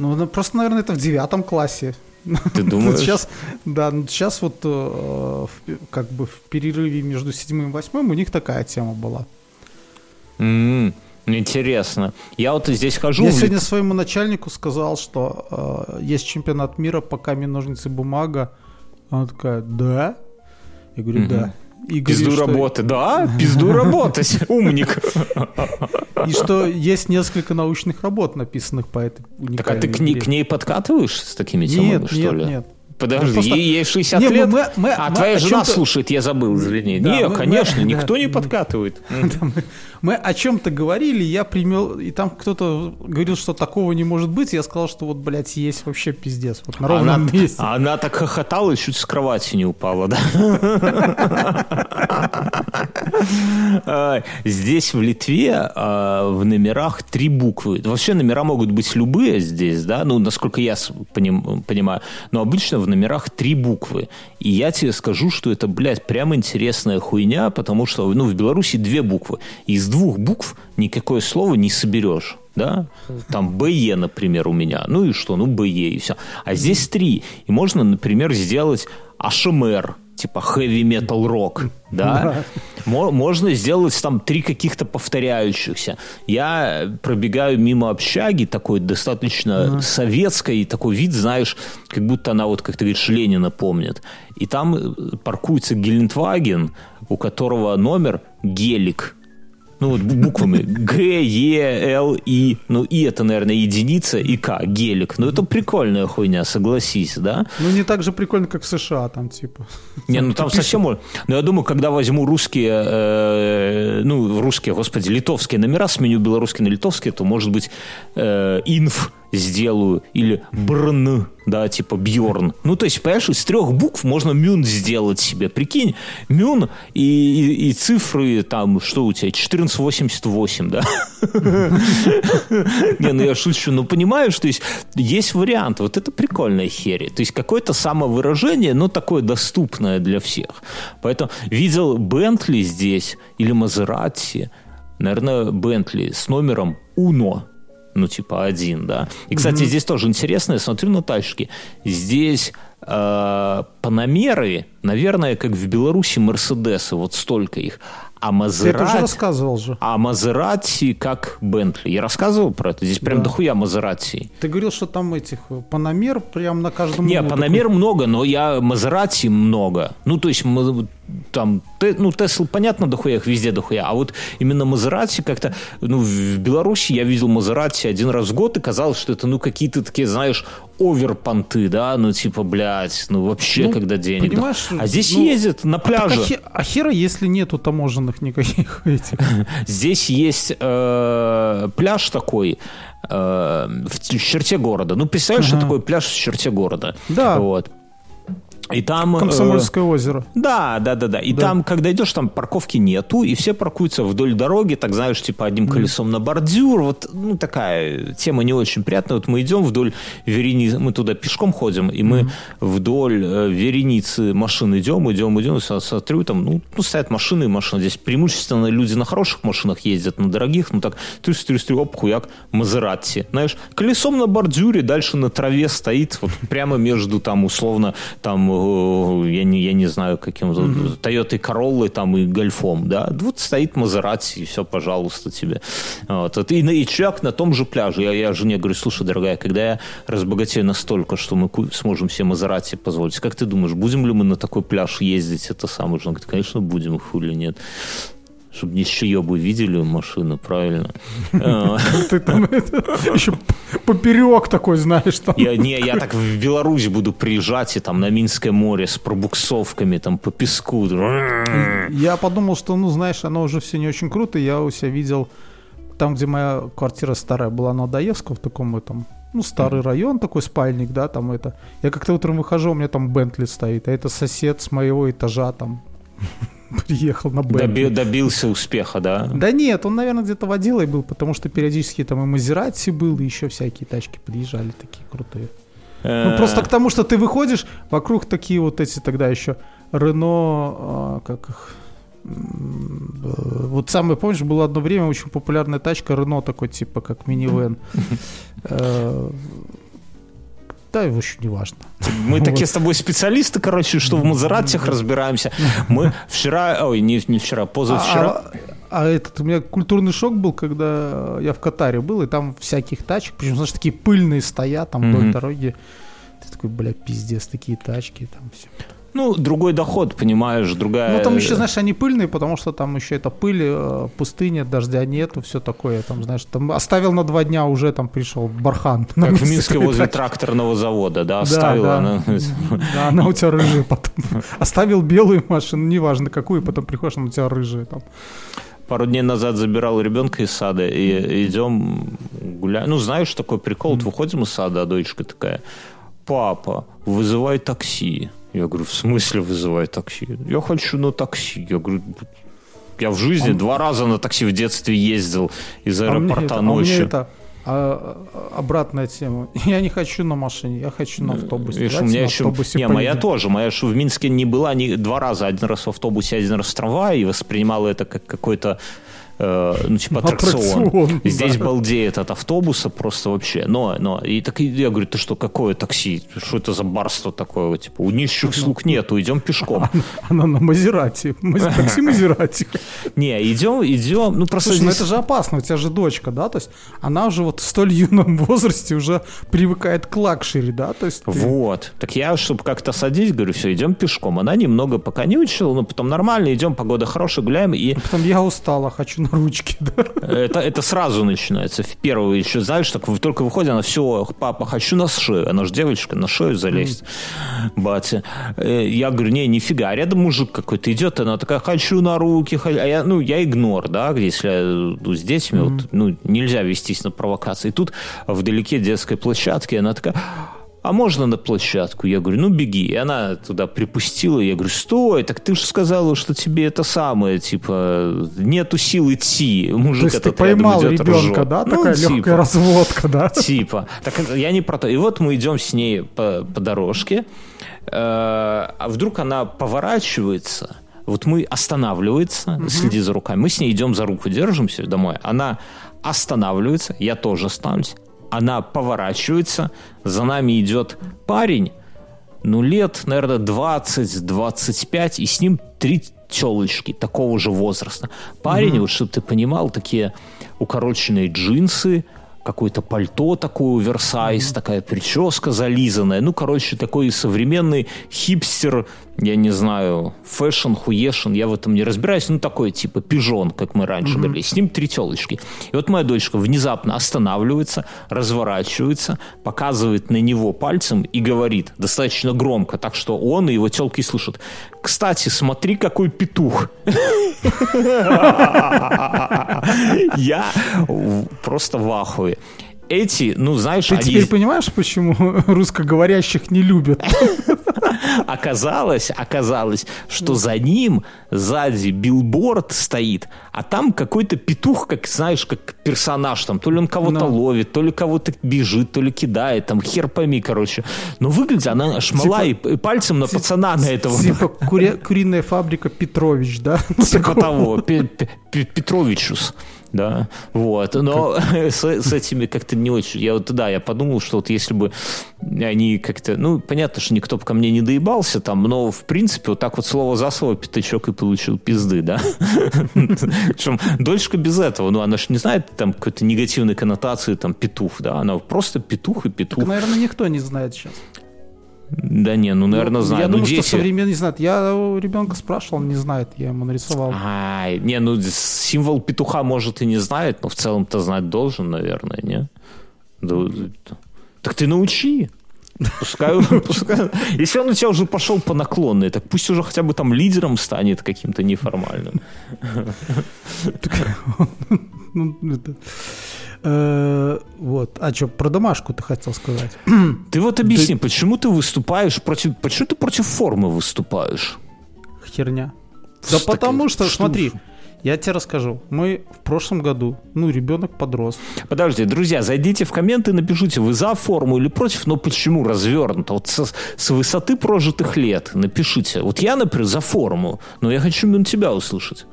Ну, ну, просто, наверное, это в девятом классе. Ты думаешь? Сейчас, да, сейчас вот э, как бы в перерыве между седьмым и восьмым у них такая тема была. Mm, интересно. Я вот здесь хожу. Я сегодня своему начальнику сказал, что э, есть чемпионат мира по камень, ножницы, бумага. Она такая, да? Я говорю, mm-hmm. да. И пизду говорит, работы, что... да? Пизду работать, умник. И что есть несколько научных работ, написанных по этой уникальной Так а ты к ней, к ней подкатываешь с такими темами, нет, что нет, ли? Нет, Подожди, просто... ей 60 не, лет, мы, мы, а мы твоя жена слушает, я забыл, извини. Да, не, мы, конечно, мы, никто да, не подкатывает. мы, мы о чем-то говорили, я примел, и там кто-то говорил, что такого не может быть, я сказал, что вот, блядь, есть вообще пиздец. Вот на ровном она, месте. Она так хохотала, чуть с кровати не упала, да? Здесь, в Литве, а, в номерах три буквы. Вообще номера могут быть любые здесь, да, ну, насколько я понимаю. Но обычно в номерах три буквы. И я тебе скажу, что это, блядь, прям интересная хуйня, потому что, ну, в Беларуси две буквы. Из двух букв никакое слово не соберешь да, там БЕ, например, у меня, ну и что, ну БЕ и все. А здесь три, и можно, например, сделать АШМР, типа heavy metal rock, да? Можно сделать там три каких-то повторяющихся. Я пробегаю мимо общаги, такой достаточно советской, такой вид, знаешь, как будто она вот, как ты говоришь, Ленина помнит. И там э, паркуется Гелендваген, у которого номер гелик – ну вот буквами Г, Е, Л, И. Ну, И это, наверное, единица, и К, гелик. Ну, это прикольная хуйня, согласись, да? Ну, не так же прикольно, как в США, там, типа. Не, ну там совсем... Ну, я думаю, когда возьму русские, э, ну, русские, господи, литовские номера, сменю белорусские на литовские, то, может быть, э, инф сделаю, или брн, да, типа Бьорн. Ну, то есть, понимаешь, из трех букв можно мюн сделать себе. Прикинь, мюн и, и, и цифры, там, что у тебя, 1488, да? Не, ну я шучу, но понимаешь, то есть, есть вариант, вот это прикольная херия. То есть, какое-то самовыражение, но такое доступное для всех. Поэтому видел Бентли здесь или Мазерати, наверное, Бентли с номером Уно ну, типа один, да. И, кстати, mm-hmm. здесь тоже интересно, я смотрю на тачки, здесь э, паномеры, наверное, как в Беларуси Мерседесы, вот столько их. А Мазерати... Ты это уже рассказывал же. А Мазерати как Бентли. Я рассказывал про это? Здесь прям да. дохуя Мазерати. Ты говорил, что там этих Панамер прям на каждом Не, Панамер такой... много, но я Мазерати много. Ну, то есть там, ну, Тесла, понятно, дохуя, их везде дохуя, а вот именно Мазерати как-то, ну, в Беларуси я видел Мазерати один раз в год, и казалось, что это, ну, какие-то такие, знаешь, оверпанты, да, ну, типа, блядь, ну, вообще, Ну, когда денег. понимаешь, А здесь ну, ездят на Так пляже. а, хе- а хера, если нету таможенных никаких этих? Здесь есть э, пляж такой э, в черте города. Ну, представляешь, что Ага. такое пляж в черте города? Да. Вот. И там... э, Комсомольское озеро. Да, да, да, да. И Да. там, когда идешь, там парковки нету, и все паркуются вдоль дороги, так знаешь, типа одним колесом на бордюр. Вот, ну, такая тема не очень приятная. Вот мы идем вдоль вереницы, мы туда пешком ходим, и мы вдоль э, вереницы машин идем, идем, идем, и смотрю, там, ну, ну, стоят машины и машины. Здесь преимущественно люди на хороших машинах ездят, на дорогих, ну, так, трюс, трюс, трюс, оп, хуяк, Мазератти. Знаешь, колесом на бордюре, дальше на траве стоит, вот прямо между, там, условно, там, э, я не, я не знаю, каким-то Toyota Corolla там и Гольфом, да, вот стоит Мазерати, и все, пожалуйста, тебе. Вот. И, и человек на том же пляже. Я, я жене говорю, слушай, дорогая, когда я разбогатею настолько, что мы сможем себе Мазерати позволить, как ты думаешь, будем ли мы на такой пляж ездить? Это самое. Жена говорит, конечно, будем, хули нет. Чтобы не щеебы видели машину, правильно? Ты там еще поперек такой, знаешь, там. Не, я так в Беларусь буду приезжать и там на Минское море с пробуксовками там по песку. Я подумал, что, ну, знаешь, оно уже все не очень круто. Я у себя видел там, где моя квартира старая была на Доевского, в таком этом, ну, старый район, такой спальник, да, там это. Я как-то утром выхожу, у меня там Бентли стоит, а это сосед с моего этажа там приехал на Бентли. Доби- добился успеха, да? Да нет, он, наверное, где-то водилой был, потому что периодически там и Мазерати был, и еще всякие тачки подъезжали такие крутые. Ну, Э, просто к тому, что ты выходишь, вокруг такие вот эти тогда еще Рено, а, как их, э, вот самое, помнишь, было одно время очень популярная тачка Рено такой, типа, как минивэн. Да, его еще не важно. Мы такие с тобой специалисты, короче, что в Мазератях разбираемся. Мы вчера, ой, не, не вчера, позавчера. А, а этот, у меня культурный шок был, когда я в Катаре был, и там всяких тачек, причем, знаешь, такие пыльные стоят там вдоль Мгм. дороги. Ты такой, бля, пиздец, такие тачки, там все. Ну, другой доход, понимаешь, другая... Ну, там еще, знаешь, они пыльные, потому что там еще это пыль, э, пустыня, дождя нету, все такое. Там, знаешь, там оставил на два дня, уже там пришел бархан. Как в Минске возле тракторного завода, да, Да, оставила да. она. Да, она у тебя рыжая потом. Оставил белую машину, неважно какую, потом приходишь, она у тебя рыжая там. Пару дней назад забирал ребенка из сада, и идем гуляем. Ну, знаешь, такой прикол, вот выходим из сада, а дочка такая, папа, вызывай такси. Я говорю, в смысле вызывай такси? Я хочу на такси. Я говорю, я в жизни два раза на такси в детстве ездил из А аэропорта а ночью. это а, а, обратная тема. Я не хочу на машине, я хочу на автобусе. Видишь, у меня еще... автобусе Не, моя тоже. Моя что в Минске не была ни два раза. Один раз в автобусе, один раз в трамвае. И воспринимала это как какой-то э, ну, типа аттракцион. Аттракцион, Здесь да. балдеет от автобуса просто вообще. Но, но. И так я говорю, ты что, какое такси? Что это за барство такое? Типа, у нищих слуг нету, идем пешком. Она на Мазерати. Маз- Такси Мазерати. Не, идем, идем. Ну, просто Слушай, ну здесь- это же опасно, у тебя же дочка, да? То есть она уже вот в столь юном возрасте уже привыкает к luxury, да? То есть ты- Вот. Так я, чтобы как-то осадить, говорю, все, идем пешком. Она немного поканючила, но потом нормально, идем, погода хорошая, гуляем. И Потом я устала, хочу на ручки, да? Это, это сразу начинается. В первую еще, знаешь, так только выходит, она все, папа, хочу на шею. Она же девочка, на шею залезть. Батя. Э, Я говорю, не, нифига. А рядом мужик какой-то идет, она такая, хочу на руки. ха- А я, ну, я игнор, да, если я, ну, с детьми, вот, ну, нельзя вестись на провокации. И тут вдалеке детской площадки она такая, а можно на площадку? Я говорю, ну беги. И она туда припустила. Я говорю, стой, так ты же сказала, что тебе это самое, типа, нету сил идти. Мужик То ты этот рядом поймал идет, ребенка, ржет. да? Ну, Такая типа. легкая разводка, да? Типа. Так я не про то. И вот мы идем с ней по, по дорожке, э, а вдруг она поворачивается, вот мы останавливается, следи за руками, мы с ней идем за руку, держимся домой, она останавливается, я тоже останавливаюсь, она поворачивается, за нами идет парень, ну, лет, наверное, 20-25, и с ним три телочки такого же возраста. Парень, вот чтобы ты понимал, такие укороченные джинсы, какое-то пальто такое оверсайз, такая прическа зализанная. Ну, короче, такой современный хипстер, я не знаю, fashion, хуешн, я в этом не разбираюсь. Ну, такой типа пижон, как мы раньше говорили. С ним три телочки. И вот моя дочка внезапно останавливается, разворачивается, показывает на него пальцем и говорит достаточно громко, так что он и его телки слышат. Кстати, смотри, какой петух. Я просто в ахуе. Эти, ну, знаешь, Ты они... теперь понимаешь, почему русскоговорящих не любят? Оказалось, оказалось, что за ним сзади билборд стоит, а там какой-то петух, как знаешь, как персонаж там, то ли он кого-то Ну. ловит, то ли кого-то бежит, то ли кидает, там хер пойми, короче. Но выглядит она шмала и, и пальцем на пацана на этого Типа кури- куриная фабрика Петрович, да? типа того, Пе- Пе- Пе- Петровичус. Да, вот, но с, с этими как-то не очень. Я вот, да, я подумал, что вот если бы они как-то, ну, понятно, что никто бы ко мне не доебался там, но, в принципе, вот так вот слово за слово пятачок и получил пизды, да. Причем дочка без этого, ну, она же не знает там какой-то негативной коннотации, там, петух, да, она просто петух и петух. Наверное, никто не знает сейчас. Да не, ну, наверное, знаю. Я ну, думаю, что дети... современные не знают. Я у ребенка спрашивал, он не знает, я ему нарисовал. Ай, не, ну символ петуха может и не знает, но в целом-то знать должен, наверное, не? Да, да. Так ты научи. Пускай, пускай- Если он у тебя уже пошел по наклонной, так пусть уже хотя бы там лидером станет каким-то неформальным. Э, Вот. А что, про домашку ты хотел сказать? Ты вот объясни, почему ты выступаешь против... Почему ты против формы выступаешь? Херня. Да Что потому что, Что смотри, я тебе расскажу. Мы в прошлом году, ну, ребенок подрос. Подожди, друзья, зайдите в комменты напишите, вы за форму или против, но почему развернуто? Вот со- с высоты прожитых лет напишите. Вот я, например, за форму, но я хочу именно тебя услышать.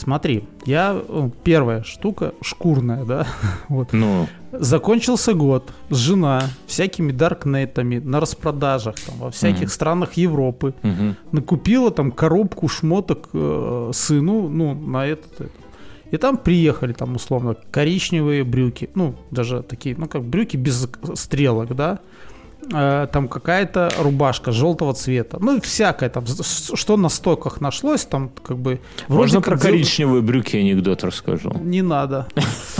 Смотри, я э, первая штука шкурная, да, вот. Ну, Закончился год, жена всякими даркнетами на распродажах там, во всяких странах Европы мгм. накупила там коробку шмоток э, сыну, ну, на этот, этот. И там приехали, там, условно, коричневые брюки, ну, даже такие, ну, как брюки без стрелок, да, Э, там какая-то рубашка желтого цвета, ну, всякое там, что на стойках нашлось, там, как бы... вроде можно как про дел- коричневые брюки анекдот расскажу. не надо.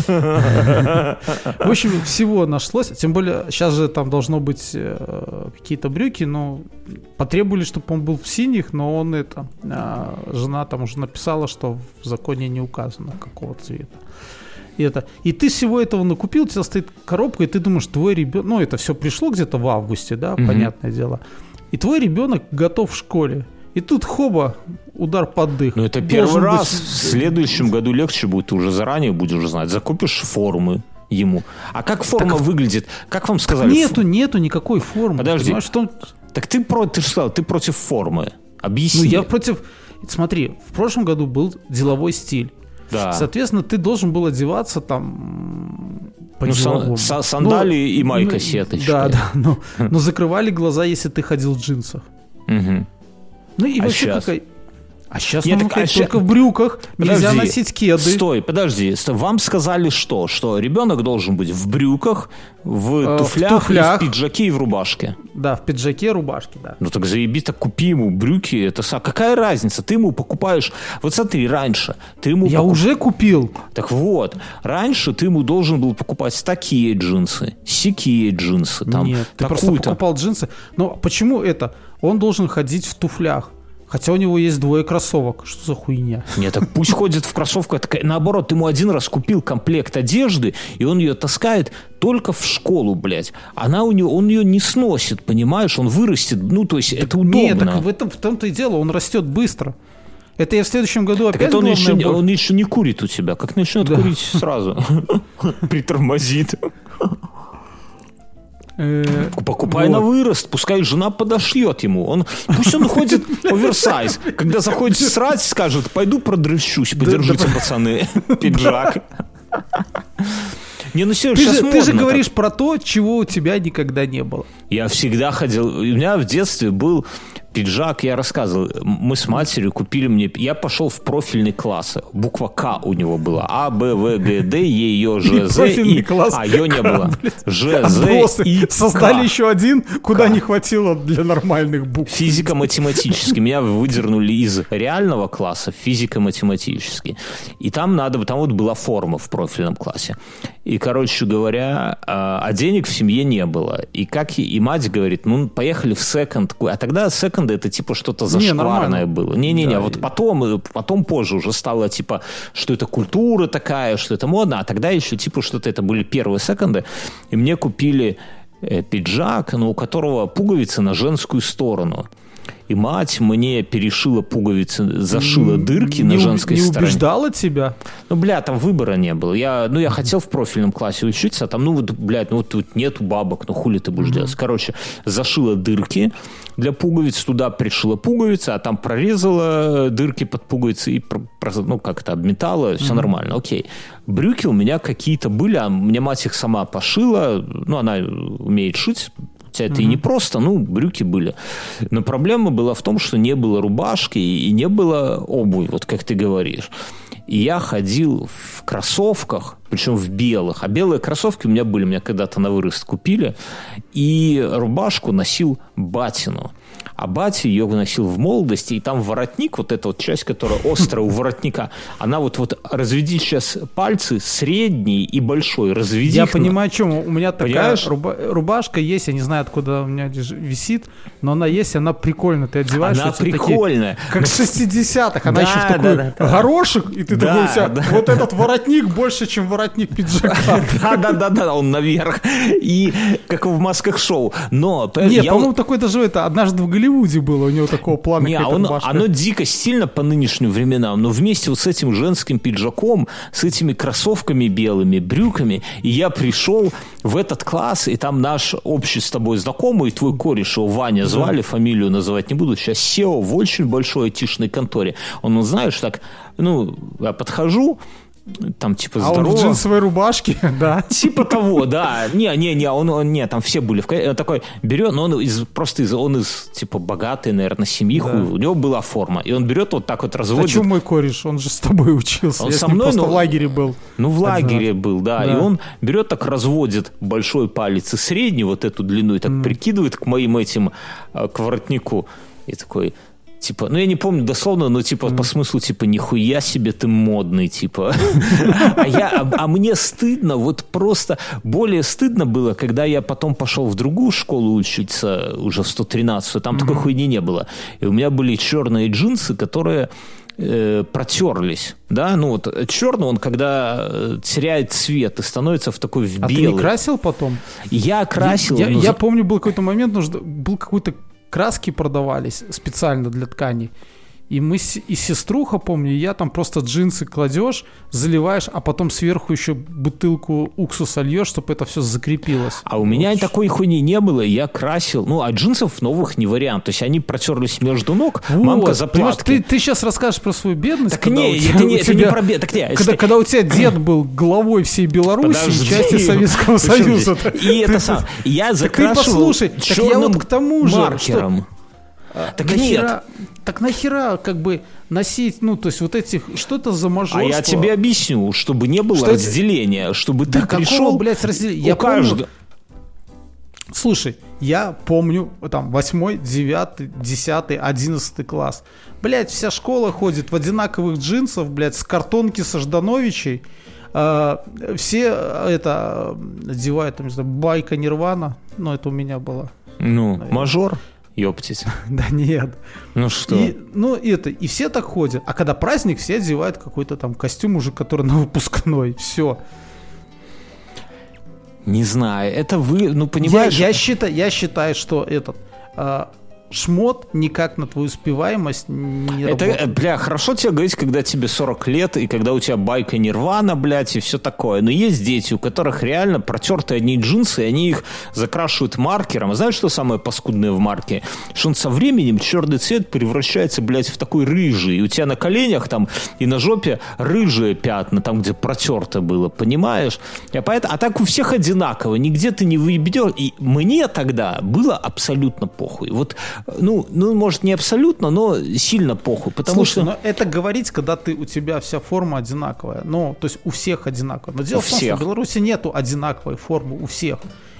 В общем, всего нашлось. Тем более, сейчас же там должно быть э, какие-то брюки, но потребовали, чтобы он был в синих, но он это... а, жена там уже написала, что в законе не указано, какого цвета. И, это, и ты всего этого накупил, у тебя стоит коробка, и ты думаешь, твой ребенок... Ну, это все пришло где-то в августе, да, Мгм. понятное дело. И твой ребенок готов в школе. И тут хоба, удар под дых. Но Ну, это Должен первый быть- раз. В следующем году легче будет, ты уже заранее будешь знать. Закупишь формы ему. А как форма выглядит? Как вам сказали? Нету, нету никакой формы. Подожди. Понимаешь, том- Так ты, про... ты же сказал, ты против формы. Ну, Объясни. я против... Смотри, в прошлом году был деловой стиль. Да. Соответственно, ты должен был одеваться там по Ну, сан- деловому. са- сандалии и майка ну, сеточкой. Да, да, но, но закрывали глаза, если ты ходил в джинсах. Мгм. Ну и А вообще щас? какая... А сейчас Нет, так, а ходить ща- только в брюках, нельзя Подожди. носить кеды. Стой, подожди. Вам сказали что? Что ребенок должен быть в брюках, в, Э, в туфлях, туфлях. и в пиджаке и в рубашке. Да, в пиджаке, рубашке, да. Ну так заеби, так купи ему брюки. Это са- какая разница? Ты ему покупаешь. Вот смотри, раньше ты ему Я покуп- уже купил. Так вот, раньше ты ему должен был покупать такие джинсы, сякие джинсы, там Нет, ты просто покупал джинсы. Но почему это? Он должен ходить в туфлях. Хотя у него есть двое кроссовок. Что за хуйня? Нет, так пусть ходит в кроссовках. Наоборот, ты ему один раз купил комплект одежды, и он ее таскает только в школу, блядь. Она у него, он ее не сносит, понимаешь? Он вырастет. Ну, то есть это удобно. Нет, так в этом в том-то и дело, он растет быстро. Это я в следующем году Так опять это он еще, не- был. он еще не курит у тебя. Как начнет Да. курить сразу. Притормозит. Э, Покупай вот. на вырост, пускай жена подошьет ему. Он, пусть он ходит оверсайз. Когда заходит срать, скажет, пойду продрыщусь, подержите, пацаны, пиджак. Не, ну серьезно, Ты же, ты же говоришь так. про то, чего у тебя никогда не было. Я всегда ходил... У меня в детстве был пиджак, я рассказывал, мы с матерью купили мне, я пошел в профильный класс, буква К у него была, А, Б, В, Г, Д, Е, Ё, Ж, З, И, класс. а, Ё не было, Ж, З. И, Создали еще один, куда не хватило для нормальных букв. Физико-математический. Меня выдернули из реального класса физико-математический. И там надо, там вот была форма в профильном классе. И, короче говоря, а а денег в семье не было. И как и, мать говорит, ну, поехали в секонд. А тогда секонды это типа что-то зашкварное нормально. было. Не-не-не, Да, вот и- потом, э, потом позже уже стало типа, что это культура такая, что это модно. А тогда еще типа что-то, это были первые секонды. И мне купили э, пиджак, но у которого пуговицы на женскую сторону. И мать мне перешила пуговицы, зашила дырки не на женской не стороне. убеждала тебя? Ну, бля, там выбора не было. Я, ну, я хотел в профильном классе учиться, а там, ну, вот, блядь, ну, вот тут нету бабок, ну, хули ты будешь делать? Короче, зашила дырки для пуговиц, туда пришила пуговицы, а там прорезала дырки под пуговицы и, ну, как это, обметала, все нормально, окей. Брюки у меня какие-то были, а мне мать их сама пошила, ну, она умеет шить, Хотя это и не просто, ну, брюки были. Но проблема была в том, что не было рубашки и и не было обуви, вот как ты говоришь. И я ходил в кроссовках, причем в белых. А белые кроссовки у меня были, меня когда-то на вырост купили. И рубашку носил батину. А батя ее носил в молодости, и там воротник, вот эта вот часть, которая острая у воротника, она вот, вот разведи сейчас пальцы, средний и большой, разведи Я их на- понимаю, о чем. У меня такая руба- рубашка есть, я не знаю, откуда у меня висит, но она есть, она прикольная. Ты одеваешь, Она тебя такие- прикольная. как с 60-х, она Да, еще в такой да, да, горошек, и ты Да, такой у себя, да. вот этот воротник больше, чем воротник пиджака. Да, да, да, да, он наверх. И как в масках шоу. Но Нет, я по-моему, такой даже это однажды в Голливуде было, у него такого плана Не, а он- оно дико стильно по нынешним временам, но вместе вот с этим женским пиджаком, с этими кроссовками белыми, брюками, и я пришел в этот класс, и там наш общий с тобой знакомый, твой кореш, его Ваня звали, фамилию называть не буду, сейчас SEO в очень большой айтишной конторе. Он, ну, знаешь, так, ну, я подхожу, там типа А он здорово. в джинсовой рубашке, да. Типа того, да. Не, не, не, он, он не, там все были он такой берет, но он из просто из, он из типа богатой, наверное, семьи, хуй, у него была форма, и он берет вот так вот А разводит. что мой кореш? Он же с тобой учился. Он Я со мной, просто но- в лагере был. Ну, в лагере был, да, Да. И он берет так, разводит большой палец и средний, вот эту длину, и так прикидывает к моим этим, э, к воротнику. И такой, типа, ну, я не помню дословно, но, типа, по смыслу, типа, нихуя себе ты модный, типа. А, я, а, а мне стыдно, вот просто более стыдно было, когда я потом пошел в другую школу учиться, уже в 113 там такой хуйни не было. И у меня были черные джинсы, которые э, протерлись, да, ну вот черный он когда э, теряет цвет и становится в такой в А ты белый. не красил потом? Я красил. Я, я за- помню, был какой-то момент, нужно, был какой-то краски продавались специально для тканей. И мы с, и сеструха, помню, я там просто джинсы кладешь, заливаешь, а потом сверху еще бутылку уксуса льешь, чтобы это все закрепилось. А у меня такой хуйни не было, я красил. Ну, а джинсов новых не вариант. То есть они протерлись между ног, мамка Вот, понимаешь, заплатки. ты, ты сейчас расскажешь про свою бедность. Так не, тебя- это не- у это не тебя- про бед- так не, когда, что- когда у тебя дед был главой всей Беларуси и части Советского Союза. И это сам. Я ты закрашивал послушай, так я вот к тому же, маркером. Так нет. нахера, так нахера как бы носить, ну, то есть вот этих, что это за А мажорство? я тебе объясню, чтобы не было Что это- разделения, чтобы Да ты какого, пришел... блядь, разделения? Я помню- каждого- Слушай, я помню, там, 8, 9, 10, 11 класс. Блядь, вся школа ходит в одинаковых джинсах, блядь, с картонки со Ждановичей. А, все э, это одевают, там, не знаю, байка Нирвана. Ну, это у меня было. Ну, мажор, ёптить. Да нет. Ну что? И, ну, это, и все так ходят. А когда праздник, все одевают какой-то там костюм уже, который на выпускной. Все. Не знаю, это вы, ну Я, понимаешь... я, считаю, я считаю, что этот а, шмот никак на твою успеваемость не Это, работает. э, бля, хорошо тебе говорить, когда тебе 40 лет, и когда у тебя байка Нирвана, блядь, и все такое. Но есть дети, у которых реально протерты одни джинсы, и они их закрашивают маркером. А знаешь, что самое паскудное в марке? Что он со временем черный цвет превращается, блядь, в такой рыжий. И у тебя на коленях там и на жопе рыжие пятна, там, где протерто было, понимаешь? А, поэтому, а так у всех одинаково, нигде ты не выебедешь. И мне тогда было абсолютно похуй. Вот ну, ну, может, не абсолютно, но сильно похуй. Потому Слушай, что... но это говорить, когда ты, у тебя вся форма одинаковая. Ну, то есть у всех одинаковая. Но дело У в том, всех. что в Беларуси нету одинаковой формы у всех.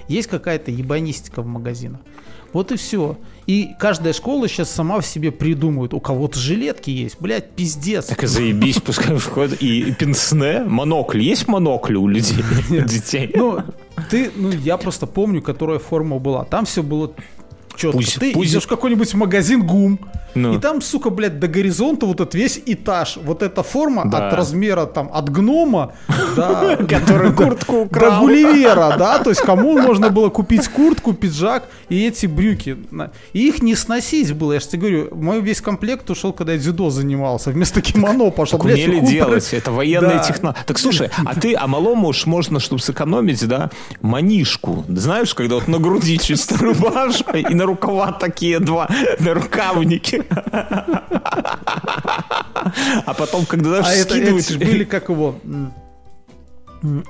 Есть какая-то ебанистика в магазинах. Вот и все. И каждая школа сейчас сама в себе придумывает. У кого-то жилетки есть. Блядь, пиздец. Так и заебись, пускай входит. И пенсне, монокль. Есть монокль у людей, у детей? Ну, ты, ну, я просто помню, которая форма была. Там все было четко. Пусть- ты пусть- идешь в какой-нибудь магазин ГУМ, Ну. и там, сука, блядь, до горизонта вот этот весь этаж, вот эта форма Да. от размера там от гнома до, Который куртку до украл. Гулливера, да, то есть кому можно было купить куртку, пиджак и эти брюки. И их не сносить было, я же тебе говорю, мой весь комплект ушел, когда я дзюдо занимался, вместо кимоно пошел. Умели делать, это военные Да. технологии. Так слушай, а ты, а малому уж можно, чтобы сэкономить, да, манишку. Знаешь, когда вот на груди чисто рубашка и на рукава такие два, на рукавники. А потом, когда А даже ж скидывать... были как его.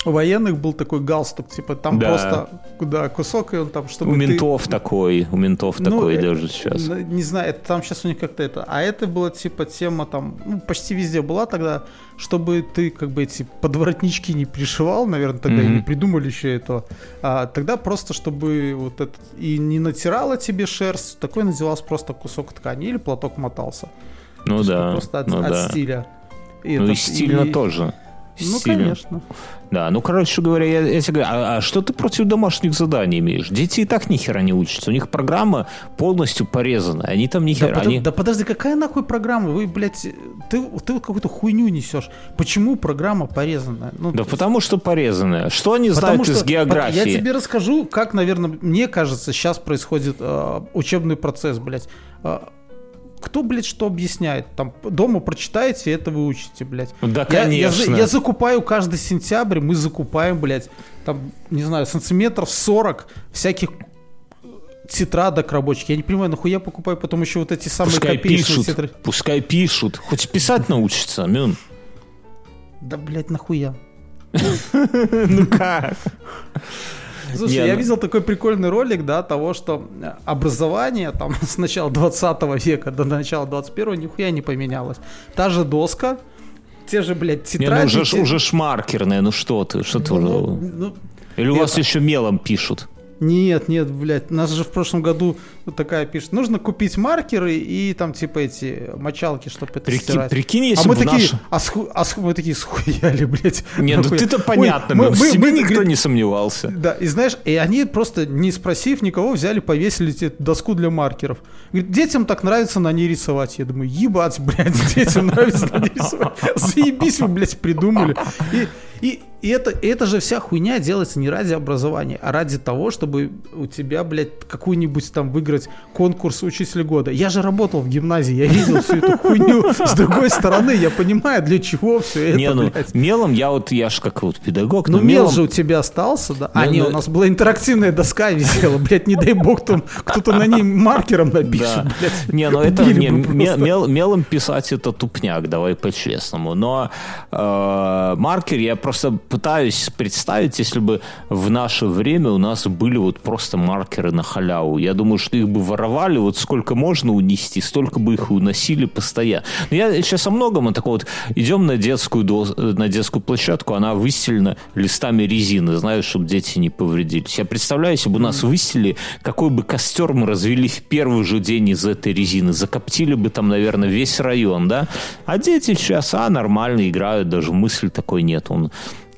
У военных был такой галстук, типа там Да. просто куда кусок, и он там, чтобы У ты- ментов такой, у ментов Ну, такой э, даже сейчас. Не знаю, это там сейчас у них как-то это. А это была типа тема там, ну, почти везде была тогда, чтобы ты как бы эти подворотнички не пришивал, наверное, тогда и Мгм. не придумали еще этого. А тогда просто, чтобы вот это и не натирала тебе шерсть, такой назывался просто кусок ткани или платок мотался. То Ну есть да, Просто от, ну от да. стиля. Ну и этот, стильно и- тоже. Ну, Стильно. конечно. Да, ну, короче говоря, я, я тебе говорю, а, а что ты против домашних заданий имеешь? Дети и так ни хера не учатся. У них программа полностью порезана. Они там ни Да, они... да подожди, какая нахуй программа? Вы, блядь, ты, ты вот какую-то хуйню несешь. Почему программа порезанная? Ну, Да то потому что порезанная. Что они Потому знают из что географии? Я тебе расскажу, как, наверное, мне кажется, сейчас происходит э, учебный процесс, блядь. Э, кто, блядь, что объясняет? Там дома прочитаете, это вы учите, блядь. Да, Я- я, конечно. я закупаю каждый сентябрь, мы закупаем, блядь, там, не знаю, сантиметров 40 всяких тетрадок рабочих. Я не понимаю, нахуя покупаю потом еще вот эти самые Пускай копеечные пишут, тетради. пускай пишут. Хоть писать научатся, Мюн. Да, блядь, нахуя? Ну как? Слушай, Не, я ну- видел такой прикольный ролик, да, того, что э, образование там с начала 20 века до начала 21 нихуя не поменялось. Та же доска, те же, блядь, Не, ну тетради. уже, те- уже шмаркерная, ну что ты, что ты Ну, уже... ну, Или у вас еще мелом пишут? Нет, нет, блядь, нас же в прошлом году такая пишет, нужно купить маркеры и там типа эти мочалки, чтобы это Прики- стирать. прикинь, если а мы бы такие, наш- а, сху- а сху- мы такие схуяли, блядь. Не, ну ты-то Ой, понятно, мы- Мюн, в мы- тебе мы, никто говорит, не сомневался. Да, и знаешь, и они просто, не спросив никого, взяли, повесили тебе доску для маркеров. Говорит, детям так нравится на ней рисовать. Я думаю, ебать, блядь, детям нравится на ней рисовать. Заебись вы, блядь, придумали. И, и, и это, и это же вся хуйня делается не ради образования, а ради того, чтобы у тебя, блядь, какую-нибудь там выиграть конкурс учителя года. Я же работал в гимназии, я видел всю эту хуйню с другой стороны, я понимаю, для чего все это, Не, ну, блядь. мелом я вот, я ж как вот педагог, Ну, мел мелом... же у тебя остался, да? А, Ну, не, ну- у нас была интерактивная доска висела, блядь, не дай бог, там кто-то на ней маркером напишет, Да. блядь. Не, ну это не, мел- мелом писать это тупняк, давай по-честному. Но э, маркер я просто пытаюсь представить, если бы в наше время у нас были вот просто маркеры на халяву. Я думаю, что их бы воровали, вот сколько можно унести, столько бы их и уносили постоянно. Но я сейчас о многом о таком вот идем на детскую дос- на детскую площадку, она выстелена листами резины, знаешь, чтобы дети не повредились. Я представляю, если бы у нас выстелили, какой бы костер мы развели в первый же день из этой резины, закоптили бы там, наверное, весь район, да? А дети сейчас, а, нормально играют, даже мысли такой нет, он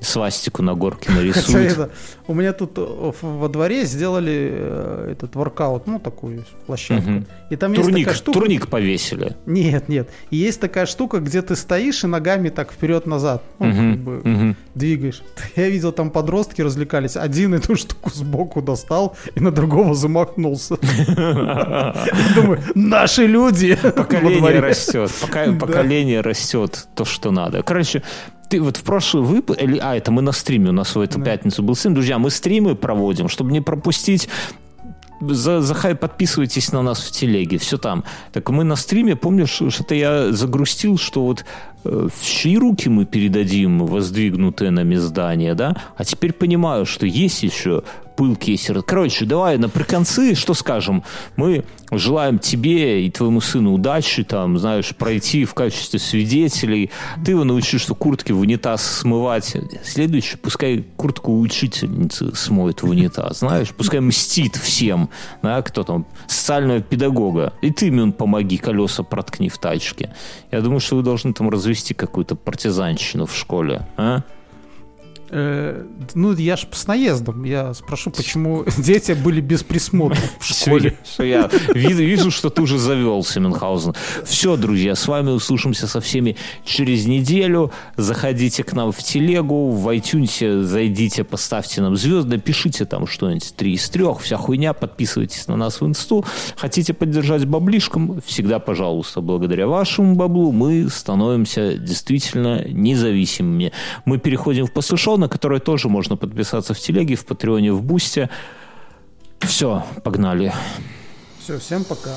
свастику на горке нарисует. это, у меня тут э, во дворе сделали э, этот воркаут, ну, такую площадку. И там есть Турник, такая штука... турник повесили. Нет, нет. И есть такая штука, где ты стоишь и ногами так вперед-назад ну, как бы двигаешь. Я видел, там подростки развлекались. Один эту штуку сбоку достал и на другого замахнулся. Думаю, наши люди Поколение растет. Поколение растет то, что надо. Короче, ты вот в прошлый выпуск... А, это мы на стриме, у нас в эту Да. пятницу был стрим. Друзья, мы стримы проводим, чтобы не пропустить за, захай подписывайтесь на нас в телеге, все там. Так мы на стриме, помнишь, что-то я загрустил, что вот чьи руки мы передадим воздвигнутое нами здание, да? А теперь понимаю, что есть еще пылкие сердца. Короче, давай наприконцы, что скажем? Мы желаем тебе и твоему сыну удачи, там, знаешь, пройти в качестве свидетелей. Ты его научишь, что куртки в унитаз смывать. Следующий, пускай куртку учительницы смоет в унитаз, знаешь, пускай мстит всем, да, кто там, социального педагога. И ты, Мюн, помоги, колеса проткни в тачке. Я думаю, что вы должны там развести какую-то партизанщину в школе, а? Э, ну, я ж с наездом. Я спрошу, почему дети были без присмотра в школе. Все, я вижу, вижу, что ты уже завелся, Мюнхгаузен. Все, друзья, с вами услышимся со всеми через неделю. Заходите к нам в телегу, в iTunes зайдите, поставьте нам звезды, пишите там что-нибудь три из трех, вся хуйня, подписывайтесь на нас в инсту. Хотите поддержать баблишком? Всегда, пожалуйста, благодаря вашему баблу мы становимся действительно независимыми. Мы переходим в послушон на которое тоже можно подписаться в телеге, в Патреоне, в Бусте. Все, погнали. Все, всем пока.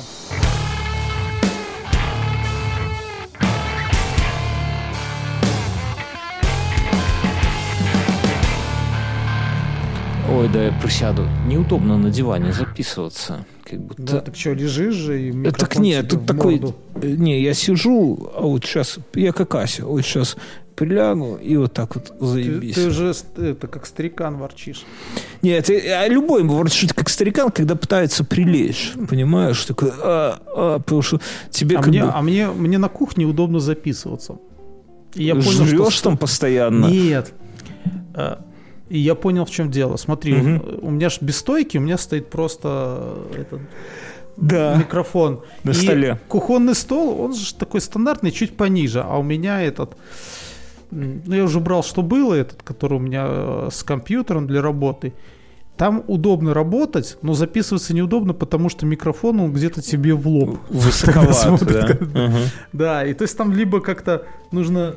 Ой, да я присяду. Неудобно на диване записываться. Как будто... Да, так что, лежишь же и микрофон Так нет, тут такой... Не, я сижу, а вот сейчас... Я как Ася, вот сейчас прилягу и вот так вот заебись. Ты, ты же это как старикан ворчишь. Нет, а любой ворчит как старикан, когда пытается прилечь. Понимаешь? Такой, а, а, потому что тебе а как мне, бы... А мне, мне на кухне удобно записываться. И я понял, Жрешь что... там постоянно? Нет. А, и я понял, в чем дело. Смотри, угу. у, у меня же без стойки, у меня стоит просто этот да. микрофон. На и столе. Кухонный стол, он же такой стандартный, чуть пониже, а у меня этот ну, я уже брал, что было, этот, который у меня э, с компьютером для работы. Там удобно работать, но записываться неудобно, потому что микрофон, он где-то тебе в лоб. Высоковат, да? Да, и то есть там либо как-то нужно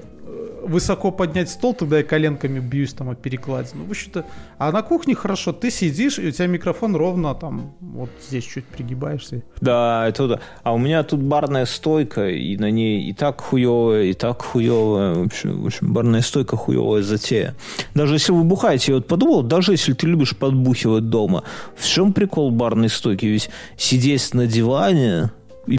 высоко поднять стол, тогда я коленками бьюсь там о перекладину. В общем-то, а на кухне хорошо, ты сидишь, и у тебя микрофон ровно там, вот здесь чуть пригибаешься. Да, это да. А у меня тут барная стойка, и на ней и так хуевая, и так хуевая. В общем, в общем барная стойка хуевая затея. Даже если вы бухаете, я вот подумал, даже если ты любишь подбухивать дома, в чем прикол барной стойки? Ведь сидеть на диване,